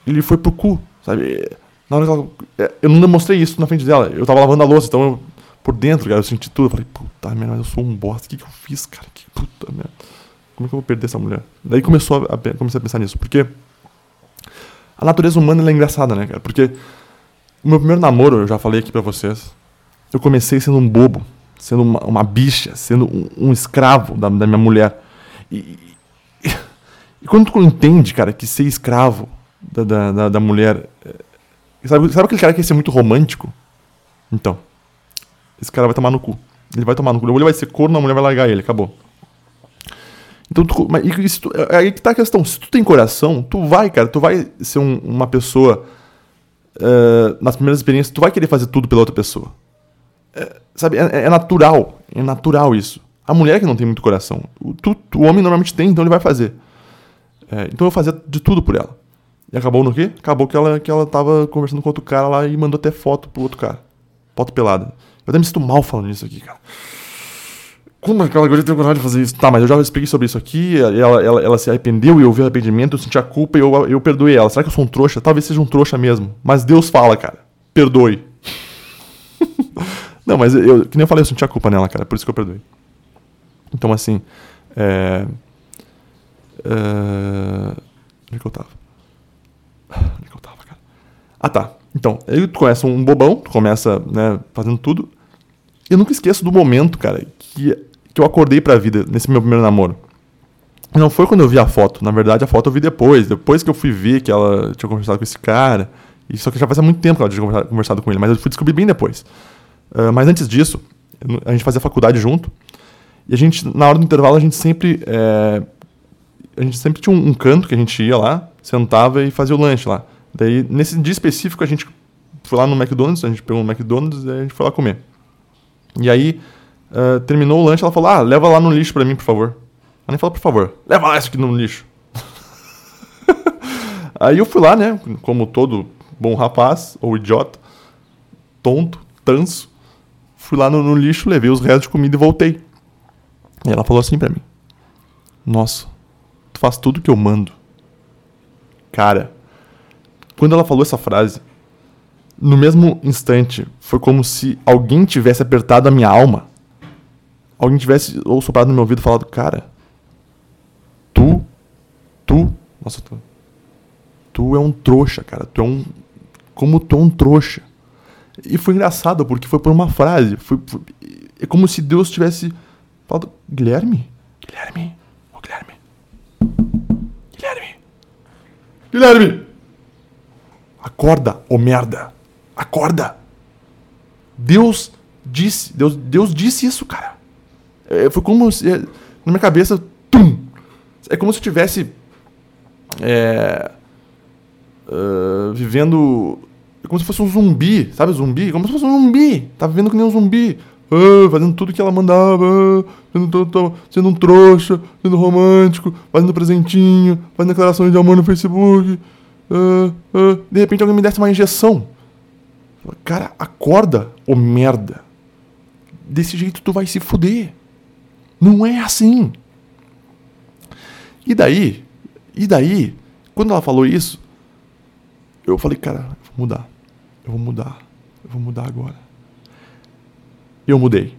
Ele foi pro cu, sabe? Na hora que ela, é, eu não demonstrei isso na frente dela. Eu tava lavando a louça, então eu, por dentro, cara, eu senti tudo. Eu falei, puta merda, eu sou um bosta. O que, que eu fiz, cara? Que puta merda. Como é que eu vou perder essa mulher? Daí começou a, a, comecei a pensar nisso. Porque a natureza humana é engraçada, né, cara? Porque o meu primeiro namoro, eu já falei aqui pra vocês, eu comecei sendo um bobo, sendo uma, uma bicha, sendo um, um escravo da, da, minha mulher. E, e, e, quando tu entende, cara, que ser escravo da, da, da, da mulher é, Sabe, sabe aquele cara que quer ser muito romântico? Então, esse cara vai tomar no cu. Ele vai tomar no cu. Ele vai ser corno, a mulher vai largar ele, acabou. Então, tu, mas isso, é aí que tá a questão. Se tu tem coração, tu vai, cara, tu vai ser um, uma pessoa. Uh, nas primeiras experiências, tu vai querer fazer tudo pela outra pessoa. É, sabe, é, é, natural. É natural isso. A mulher que não tem muito coração. O, tu, o homem normalmente tem, então ele vai fazer. É, então eu fazia de tudo por ela. E acabou no quê? Acabou que ela, que ela tava conversando com outro cara lá e mandou até foto pro outro cara. Foto pelada. Eu até me sinto mal falando isso aqui, cara. Como aquela guria tem coragem de fazer isso? Tá, mas eu já expliquei sobre isso aqui. Ela, ela, ela se arrependeu e eu vi o arrependimento, eu senti a culpa e eu, eu perdoei ela. Será que eu sou um trouxa? Talvez seja um trouxa mesmo. Mas Deus fala, cara. Perdoe. (laughs) Não, mas eu, que nem eu falei, eu senti a culpa nela, cara. Por isso que eu perdoei. Então, assim. É. é onde é que eu tava? Onde que eu tava, cara? Ah, tá. Então, aí tu conhece um bobão, tu começa, né, fazendo tudo. Eu nunca esqueço do momento, cara, que, que eu acordei pra vida nesse meu primeiro namoro. Não foi quando eu vi a foto. Na verdade, a foto eu vi depois. Depois que eu fui ver que ela tinha conversado com esse cara. E só que já fazia muito tempo que ela tinha conversado com ele, mas eu fui descobrir bem depois. Uh, mas antes disso, a gente fazia faculdade junto. E a gente, na hora do intervalo, a gente sempre. É, a gente sempre tinha um, um canto que a gente ia lá, sentava e fazia o lanche lá. Daí, nesse dia específico, a gente foi lá no McDonald's, a gente pegou um McDonald's e a gente foi lá comer. E aí, uh, terminou o lanche, ela falou, ah, leva lá no lixo pra mim, por favor. Ela nem falou, por favor, leva lá isso aqui no lixo. (laughs) aí eu fui lá, né, como todo bom rapaz, ou idiota, tonto, tanso, fui lá no, no lixo, levei os restos de comida e voltei. E ela falou assim pra mim, nossa, tu faz tudo que eu mando. Cara, quando ela falou essa frase, no mesmo instante, foi como se alguém tivesse apertado a minha alma. Alguém tivesse ou soprado no meu ouvido e falado, cara, tu, tu, nossa, tu, tu é um trouxa, cara, tu é um, como tu é um trouxa. E foi engraçado, porque foi por uma frase, foi, foi é como se Deus tivesse falado, Guilherme, Guilherme, ô oh, Guilherme, Guilherme, Guilherme! Acorda, ô merda! Acorda! Deus disse, Deus, Deus disse isso, cara. É, foi como se, é, na minha cabeça, tum! É como se eu tivesse é, uh, vivendo como se fosse um zumbi, sabe? Zumbi? Como se fosse um zumbi. Tava vivendo que nem um zumbi. Ah, fazendo tudo que ela mandava, sendo, sendo um trouxa, sendo romântico, fazendo presentinho, fazendo declarações de amor no Facebook. Ah. De repente alguém me desse uma injeção. Cara, acorda, ô merda. Desse jeito tu vai se fuder. Não é assim. E daí, e daí, quando ela falou isso, eu falei, cara, vou mudar. Eu vou mudar. Eu vou mudar agora eu mudei.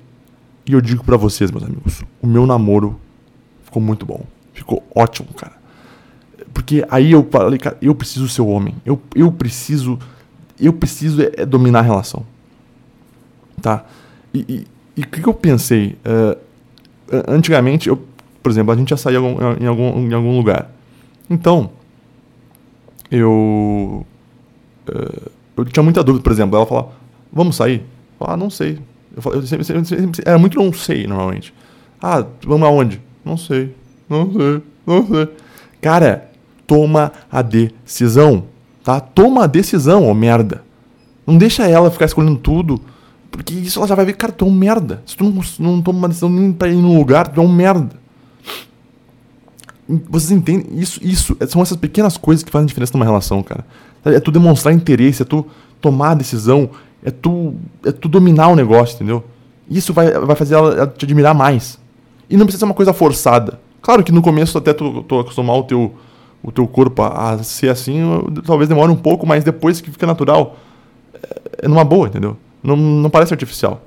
E eu digo para vocês, meus amigos, o meu namoro ficou muito bom. Ficou ótimo, cara. Porque aí eu falei, cara, eu preciso ser o homem. Eu, eu preciso. Eu preciso é, é dominar a relação. Tá? E o que, que, eu pensei? Uh, antigamente, eu, por exemplo, a gente já saía em algum, em algum, lugar. Então, eu. Uh, eu tinha muita dúvida, por exemplo. Ela falava, vamos sair? Eu falava, ah, não sei. Eu, eu sempre, sempre, sempre, era muito não sei, normalmente. Ah, vamos aonde? Não sei. Não sei. Não sei. Cara, toma a decisão. Tá? Toma a decisão, ô merda. Não deixa ela ficar escolhendo tudo. Porque isso ela já vai ver, cara, tu é um merda. Se tu não, não toma uma decisão nem pra ir no lugar, tu é um merda. Vocês entendem? Isso, isso são essas pequenas coisas que fazem diferença numa relação, cara. É tu demonstrar interesse, é tu tomar a decisão, é tu, é tu dominar o negócio, entendeu? Isso vai, vai fazer ela te admirar mais. E não precisa ser uma coisa forçada. Claro que no começo até tu, tu acostumar o teu, o teu corpo a, a, ser assim, talvez demore um pouco, mas depois que fica natural, é, é numa boa, entendeu? Não, não parece artificial.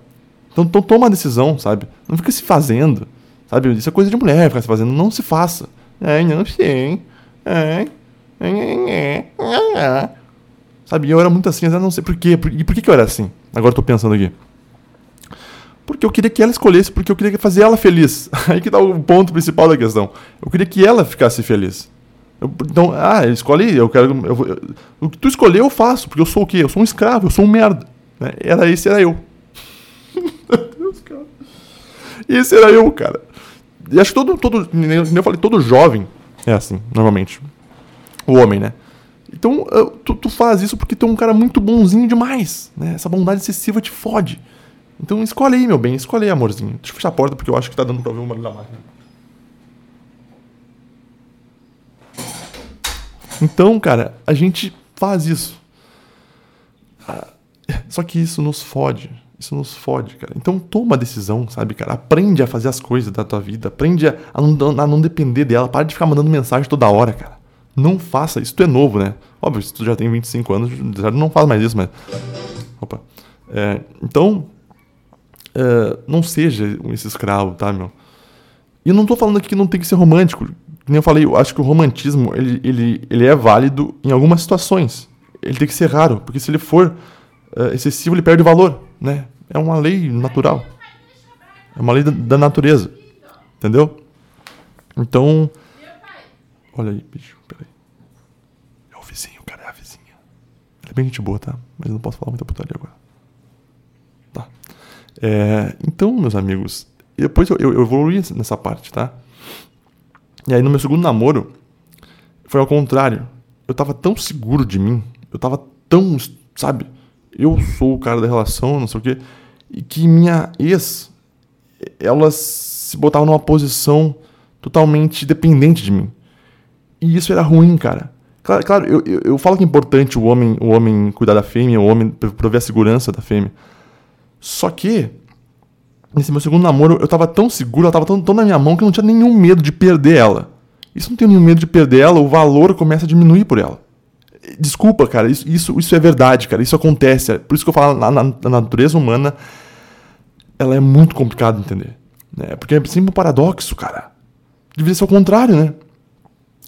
Então, então toma a decisão, sabe? Não fica se fazendo, sabe? Isso é coisa de mulher ficar se fazendo. Não se faça. É, não sei. É, é, é, é. Sabe? E eu era muito assim, eu não sei por quê. E por que, que eu era assim? Agora eu tô pensando aqui. Porque eu queria que ela escolhesse, porque eu queria fazer ela feliz. (laughs) Aí que tá o ponto principal da questão. Eu queria que ela ficasse feliz. Então, ah, escolhe, eu quero. Eu, eu, o que tu escolher, eu faço, porque eu sou o quê? Eu sou um escravo, eu sou um merda. Né? Era esse, era eu. Meu Deus, cara. Esse era eu, cara. E acho que todo, todo, eu falei, todo jovem é assim, normalmente. O homem, né? Então, tu, tu faz isso porque tu é um cara muito bonzinho demais, né? Essa bondade excessiva te fode. Então escolhe aí, meu bem, escolhe aí, amorzinho. Deixa eu fechar a porta porque eu acho que tá dando ver o barulho da máquina. Então, cara, a gente faz isso. Ah, só que isso nos fode. Isso nos fode, cara. Então toma a decisão, sabe, cara? Aprende a fazer as coisas da tua vida. Aprende a, não, a não depender dela. Para de ficar mandando mensagem toda hora, cara. Não faça. Isso tu é novo, né? Óbvio, se tu já tem 25 anos, não faz mais isso, mas. Opa. É, então, é, não seja esse escravo, tá, meu? E eu não tô falando aqui que não tem que ser romântico. Como eu falei, eu acho que o romantismo, ele, ele, ele é válido em algumas situações. Ele tem que ser raro, porque se ele for uh, excessivo, ele perde valor, né? É uma lei natural. É uma lei da, da natureza. Entendeu? Então. Olha aí, bicho, peraí. É o vizinho, cara, é a vizinha. Ela é bem gente boa, tá? Mas eu não posso falar muita putaria agora. Tá. É, então, meus amigos, depois eu, eu, eu evoluí nessa parte, tá? E aí no meu segundo namoro, foi ao contrário. Eu tava tão seguro de mim, eu tava tão, sabe? eu sou o cara da relação, não sei o quê, e que minha ex, ela se botava numa posição totalmente dependente de mim. E isso era ruim, cara. Claro, claro eu, eu, eu falo que é importante o homem, o homem cuidar da fêmea, o homem prover a segurança da fêmea. Só que, nesse meu segundo namoro, eu tava tão seguro, ela tava tão, tão na minha mão que eu não tinha nenhum medo de perder ela. Eu não tenho nenhum medo de perder ela, o valor começa a diminuir por ela. Desculpa, cara, isso, isso, isso é verdade, cara. Isso acontece. É por isso que eu falo, na, na, na natureza humana, ela é muito complicada de entender. Né? Porque é sempre um paradoxo, cara. Deveria ser o contrário, né?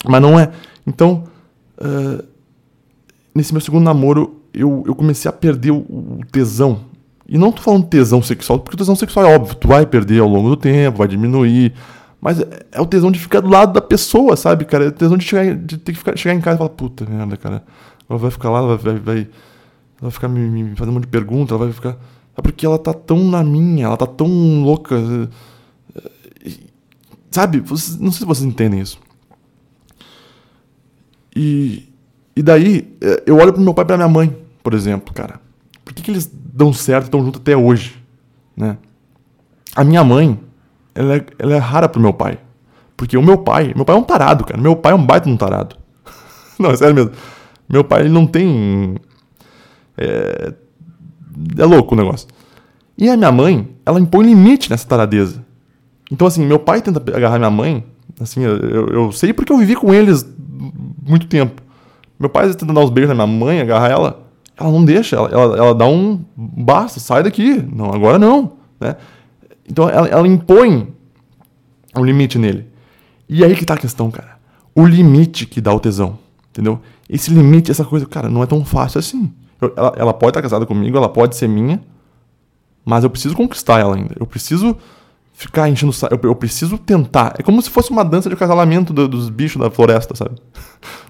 Mas não é. Então, uh, nesse meu segundo namoro, eu, eu comecei a perder o, o, tesão. E não tô falando tesão sexual, porque o tesão sexual é óbvio, tu vai perder ao longo do tempo, vai diminuir. Mas é, o tesão de ficar do lado da pessoa, sabe, cara? É o tesão de, chegar, de ter que ficar, chegar em casa e falar, puta merda, cara. Ela vai ficar lá, ela vai, vai, vai, vai ficar me, me, fazendo um monte de perguntas, ela vai ficar. É porque ela tá tão na minha, ela tá tão louca. Sabe? Vocês, não sei se vocês entendem isso. E, e daí, é, eu olho pro meu pai e pra minha mãe, por exemplo, cara. Por que, que eles dão certo e estão juntos até hoje? Né? A minha mãe, ela é, ela é rara pro meu pai. Porque o meu pai, meu pai é um tarado, cara. Meu pai é um baita um tarado. (laughs) não, é sério mesmo. Meu pai, ele não tem. É, é louco o negócio. E a minha mãe, ela impõe limite nessa taradeza. Então, assim, meu pai tenta agarrar minha mãe. Assim, eu, eu sei porque eu vivi com eles muito tempo. Meu pai tenta dar uns beijos na minha mãe, agarrar ela. Ela não deixa, ela, ela, ela dá um. Basta, sai daqui. Não, agora não. Né? Então ela, ela impõe um limite nele. E aí que tá a questão, cara. O limite que dá o tesão. Entendeu? Esse limite, essa coisa, cara, não é tão fácil assim. Eu, ela, ela, pode estar casada comigo, ela pode ser minha, mas eu preciso conquistar ela ainda. Eu preciso ficar enchendo o eu, eu preciso tentar. É como se fosse uma dança de acasalamento do, dos bichos da floresta, sabe? (laughs)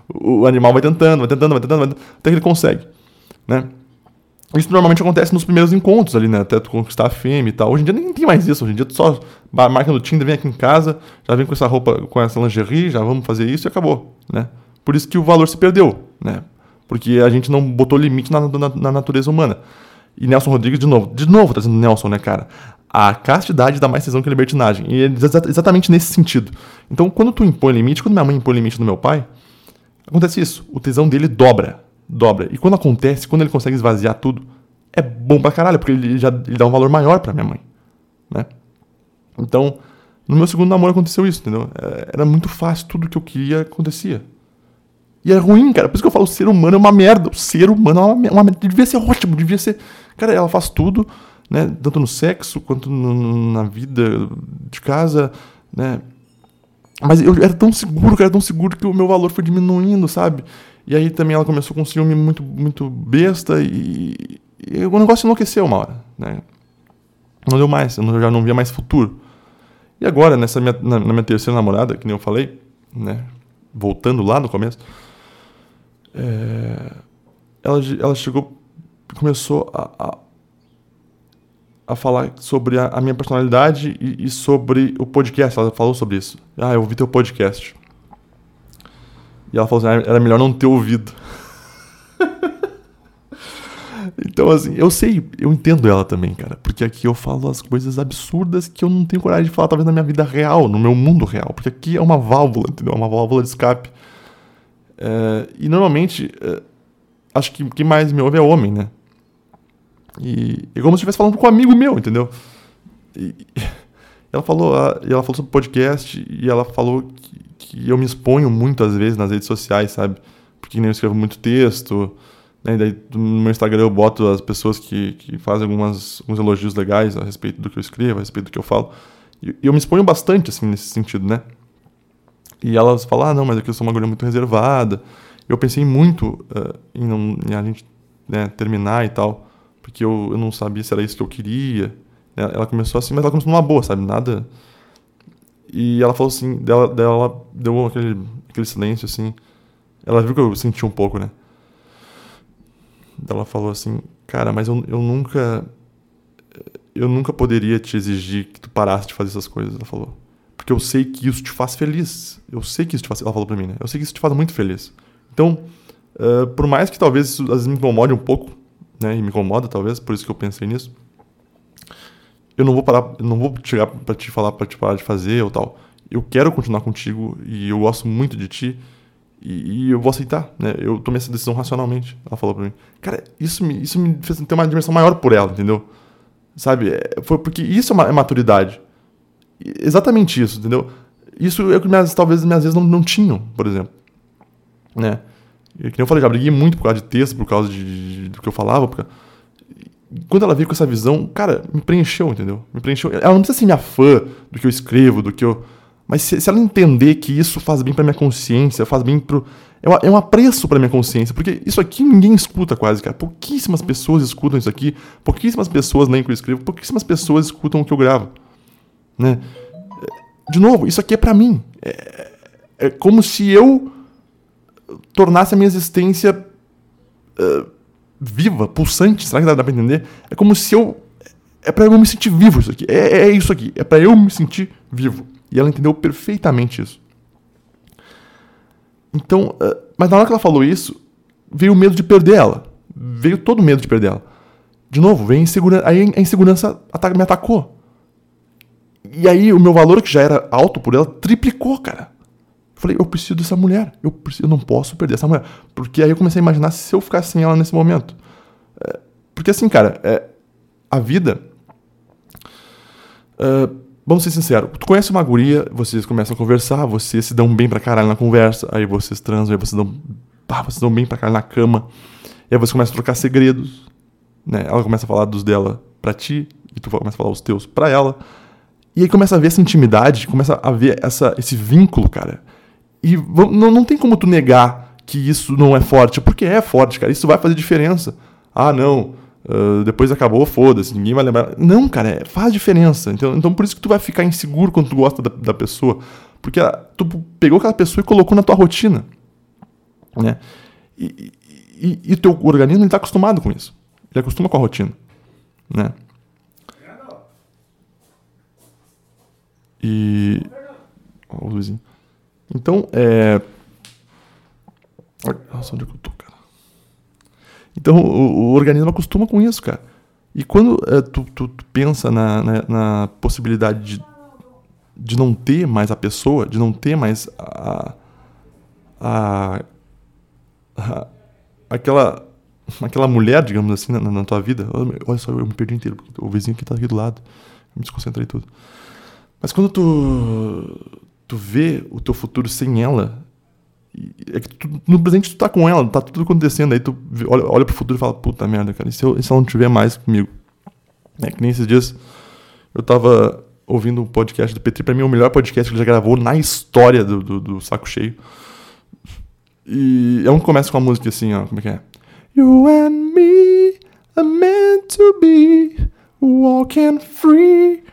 O animal vai tentando, vai tentando, vai tentando, vai tentando, até que ele consegue, né? Isso normalmente acontece nos primeiros encontros ali, né? Até tu conquistar a fêmea e tal. Hoje em dia nem tem mais isso. Hoje em dia tu só marca no Tinder, vem aqui em casa, já vem com essa roupa, com essa lingerie, já vamos fazer isso e acabou, né? Por isso que o valor se perdeu, né? Porque a gente não botou limite na, na, na natureza humana. E Nelson Rodrigues, de novo, de novo trazendo Nelson, né, cara? A castidade dá mais tesão que a libertinagem. E é exatamente nesse sentido. Então, quando tu impõe limite, quando minha mãe impõe limite no meu pai, acontece isso. O tesão dele dobra. Dobra. E quando acontece, quando ele consegue esvaziar tudo, é bom pra caralho, porque ele já ele dá um valor maior pra minha mãe. Né? Então, no meu segundo namoro aconteceu isso, entendeu? É, era muito fácil, tudo que eu queria acontecia. E é ruim, cara. Por isso que eu falo, o ser humano é uma merda. O ser humano é uma, uma merda. Devia ser ótimo, devia ser. Cara, ela faz tudo, né? Tanto no sexo quanto no, na vida de casa, né? Mas eu era tão seguro, cara, tão seguro que o meu valor foi diminuindo, sabe? E aí também ela começou com um ciúme muito, muito besta e, e o negócio enlouqueceu uma hora, né? Não deu mais, eu já não via mais futuro. E agora, nessa minha, na, na minha terceira namorada, que nem eu falei, né? Voltando lá no começo, é, ela, ela chegou, começou a, a, a falar sobre a, a minha personalidade e, e, sobre o podcast. Ela falou sobre isso. Ah, eu ouvi teu podcast. E ela falou assim: ah, era melhor não ter ouvido. (laughs) então, assim, eu sei, eu entendo ela também, cara. Porque aqui eu falo as coisas absurdas que eu não tenho coragem de falar, talvez na minha vida real, no meu mundo real. Porque aqui é uma válvula, entendeu? É uma válvula de escape. É, e normalmente, é, acho que quem mais me ouve é homem, né? E é como se estivesse falando com um amigo meu, entendeu? E, ela falou, ela falou sobre podcast e ela falou que, que, eu me exponho muito às vezes nas redes sociais, sabe? Porque nem eu escrevo muito texto, né? E daí no meu Instagram eu boto as pessoas que, que fazem algumas, alguns elogios legais a respeito do que eu escrevo, a respeito do que eu falo. E, eu me exponho bastante, assim, nesse sentido, né? E elas falam, ah, não, mas aqui eu sou uma guria muito reservada. Eu pensei muito uh, em, não, em, a gente né, terminar e tal, porque eu, eu não sabia se era isso que eu queria. Ela começou assim, mas ela começou numa boa, sabe? Nada. E ela falou assim, dela, dela deu aquele, aquele silêncio assim. Ela viu que eu senti um pouco, né? Ela falou assim, cara, mas eu, eu nunca. Eu nunca poderia te exigir que tu parasse de fazer essas coisas. Ela falou. Porque eu sei que isso te faz feliz. Eu sei que isso te faz. Ela falou pra mim, né? Eu sei que isso te faz muito feliz. Então, uh, por mais que talvez isso às vezes me incomode um pouco, né? E me incomoda, talvez, por isso que eu pensei nisso. Eu não vou parar, não vou chegar para te falar para te parar de fazer ou tal. Eu quero continuar contigo e eu gosto muito de ti e, e, eu vou aceitar, né? Eu tomei essa decisão racionalmente. Ela falou para mim. Cara, isso me, isso me fez ter uma dimensão maior por ela, entendeu? Sabe? É, foi porque isso é, uma, é maturidade. Exatamente isso, entendeu? Isso é que minhas, talvez minhas vezes não, não tinham, por exemplo. Né? E, que eu falei, já briguei muito por causa de texto, por causa de, de do que eu falava. Porque... Quando ela veio com essa visão, cara, me preencheu, entendeu? Me preencheu. Ela não precisa ser minha fã do que eu escrevo, do que eu. Mas se, se ela entender que isso faz bem pra minha consciência, faz bem pro. É, uma, é um apreço pra minha consciência, porque isso aqui ninguém escuta quase, cara. Pouquíssimas pessoas escutam isso aqui, pouquíssimas pessoas o que eu escrevo, pouquíssimas pessoas escutam o que eu gravo. Né? De novo, isso aqui é para mim. É, é, como se eu tornasse a minha existência uh, viva, pulsante. Será que dá, dá pra entender? É como se eu. É para eu me sentir vivo isso aqui. É, é isso aqui. É para eu me sentir vivo. E ela entendeu perfeitamente isso. Então, uh, mas na hora que ela falou isso, veio o medo de perder ela. Veio todo o medo de perder ela. De novo, veio a insegurança. Aí a insegurança me atacou. E aí o meu valor, que já era alto por ela, triplicou, cara. Falei, eu preciso dessa mulher. Eu, preciso, eu não posso perder essa mulher. Porque aí eu comecei a imaginar se eu ficasse sem ela nesse momento. É, porque assim, cara, é, a vida. É, vamos ser sinceros. Tu conhece uma guria, vocês começam a conversar, vocês se dão bem pra caralho na conversa, aí vocês transam, aí vocês dão. Pá, vocês dão bem pra caralho na cama. E aí você começa a trocar segredos. Né? Ela começa a falar dos dela pra ti, e tu começa a falar os teus pra ela. E aí começa a ver essa intimidade, começa a ver essa, esse vínculo, cara. E não, não tem como tu negar que isso não é forte, porque é forte, cara. Isso vai fazer diferença. Ah, não. Uh, depois acabou, foda-se, ninguém vai lembrar. Não, cara, é, faz diferença. Então, então por isso que tu vai ficar inseguro quando tu gosta da, da pessoa. Porque a, tu pegou aquela pessoa e colocou na tua rotina. Né? E, e, teu organismo está acostumado com isso. Ele acostuma com a rotina. Né? E. Ó, o Luizinho. Então, é. Nossa, onde é que eu tô, cara? Então, o, o organismo acostuma com isso, cara. E quando é, tu, tu, tu, pensa na, na, na, possibilidade de, de não ter mais a pessoa, de não ter mais a, a, a aquela aquela mulher, digamos assim, na, na, tua vida. Olha só, eu me perdi inteiro, o vizinho aqui tá aqui do lado. Eu me desconcentrei tudo. Mas quando tu, tu vê o teu futuro sem ela, é que tu, no presente tu tá com ela, tá tudo acontecendo, aí tu olha, olha pro futuro e fala, puta merda, cara, e se, eu, se ela não tiver mais comigo? É que nem esses dias eu tava ouvindo um podcast do Petri, pra mim é o melhor podcast que ele já gravou na história do, do, do Saco Cheio. E é um que começa com a música assim, ó, como é que é? You and me are meant to be walking free.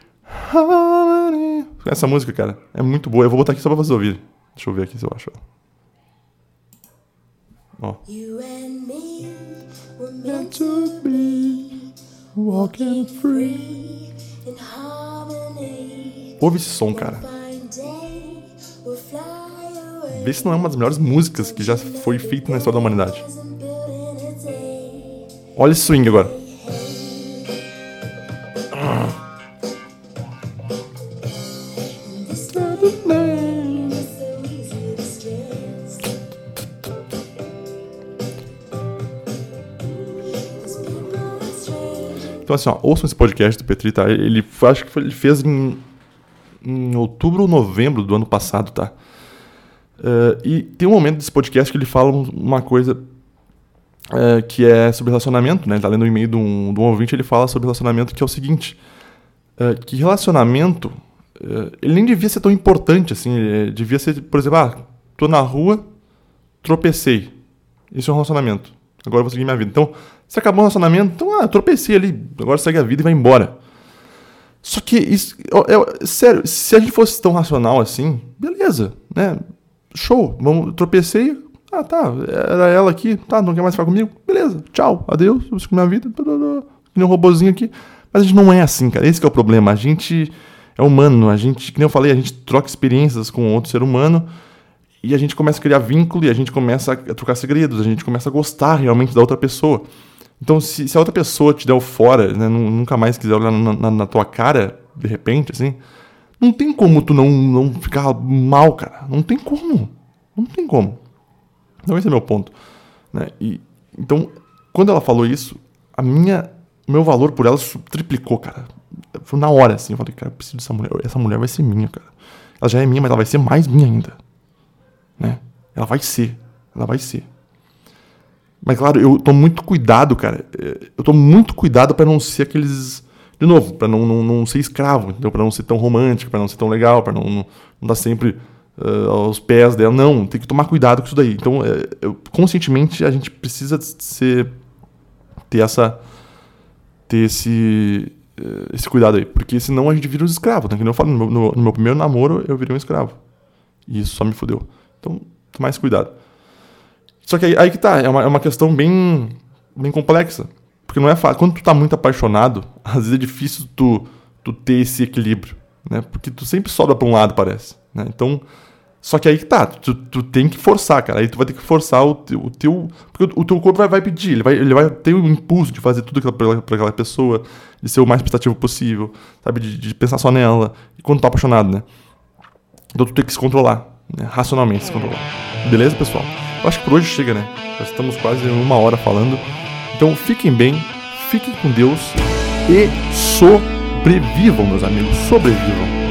Essa música, cara, é muito boa. Eu vou botar aqui só pra vocês ouvirem. Deixa eu ver aqui se eu acho. Ó. You and me were meant to be walking free in harmony. Ouve esse som, cara. Vê se não é uma das melhores músicas que já foi feita na história da humanidade. Olha esse swing agora. Então, assim, ó, ouçam esse podcast do Petri, tá? Ele, acho que foi, ele fez em, em outubro ou novembro do ano passado, tá? Uh, e tem um momento desse podcast que ele fala uma coisa uh, que é sobre relacionamento, né? Ele tá lendo um e-mail de um, de um ouvinte, ele fala sobre relacionamento, que é o seguinte, uh, que relacionamento, ele nem devia ser tão importante, assim, devia ser, por exemplo, ah, tô na rua, tropecei. Isso é um relacionamento. Agora eu vou seguir minha vida. Então, você acabou o relacionamento, então, ah, tropecei ali, agora segue a vida e vai embora. Só que, isso, é, sério, se a gente fosse tão racional assim, beleza, né? Show, vamos, tropecei, ah, tá, era ela aqui, tá, não quer mais ficar comigo, beleza, tchau, adeus, eu sigo minha vida, que nem um robozinho aqui. Mas a gente não é assim, cara, esse é o problema. A gente é humano, a gente, que nem eu falei, a gente troca experiências com outro ser humano e a gente começa a criar vínculo e a gente começa a trocar segredos, a gente começa a gostar realmente da outra pessoa. Então, se, se a outra pessoa te der o fora, né, nunca mais quiser olhar na, na, na, tua cara, de repente, assim, não tem como tu não, não ficar mal, cara. Não tem como. Não tem como. Então, esse é meu ponto. Né? E, então, quando ela falou isso, a minha, meu valor por ela triplicou, cara. Foi na hora, assim. Eu falei, cara, eu preciso dessa mulher. Essa mulher vai ser minha, cara. Ela já é minha, mas ela vai ser mais minha ainda né? Ela vai ser, ela vai ser. Mas claro, eu tô muito cuidado, cara. Eu tô muito cuidado para não ser aqueles de novo, para não, não, não ser escravo, entendeu? Para não ser tão romântico, para não ser tão legal, para não, não, não dar sempre uh, aos pés dela. Não, tem que tomar cuidado com isso daí. Então, uh, eu, conscientemente, a gente precisa ser ter essa ter esse uh, esse cuidado aí, porque senão a gente vira um escravo, né? Que eu falo, no meu, no, meu primeiro namoro eu virei um escravo. E isso só me fodeu. Então, mais cuidado. Só que aí, aí que tá, é uma, é uma questão bem, bem complexa. Porque não é fácil. Quando tu tá muito apaixonado, (laughs) às vezes é difícil tu, tu ter esse equilíbrio, né? Porque tu sempre sobra pra um lado, parece. Né? Então, só que aí que tá, tu, tu tem que forçar, cara. Aí tu vai ter que forçar o teu. O teu porque o teu corpo vai, vai pedir, ele vai, ele vai ter o impulso de fazer tudo pra, pra aquela pessoa, de ser o mais prestativo possível, sabe? De, de pensar só nela. E quando tá apaixonado, né? Então tu tem que se controlar racionalmente se controlar. Beleza, pessoal? Eu acho que por hoje chega, né? Já estamos quase uma hora falando. Então fiquem bem, fiquem com Deus e sobrevivam, meus amigos. Sobrevivam.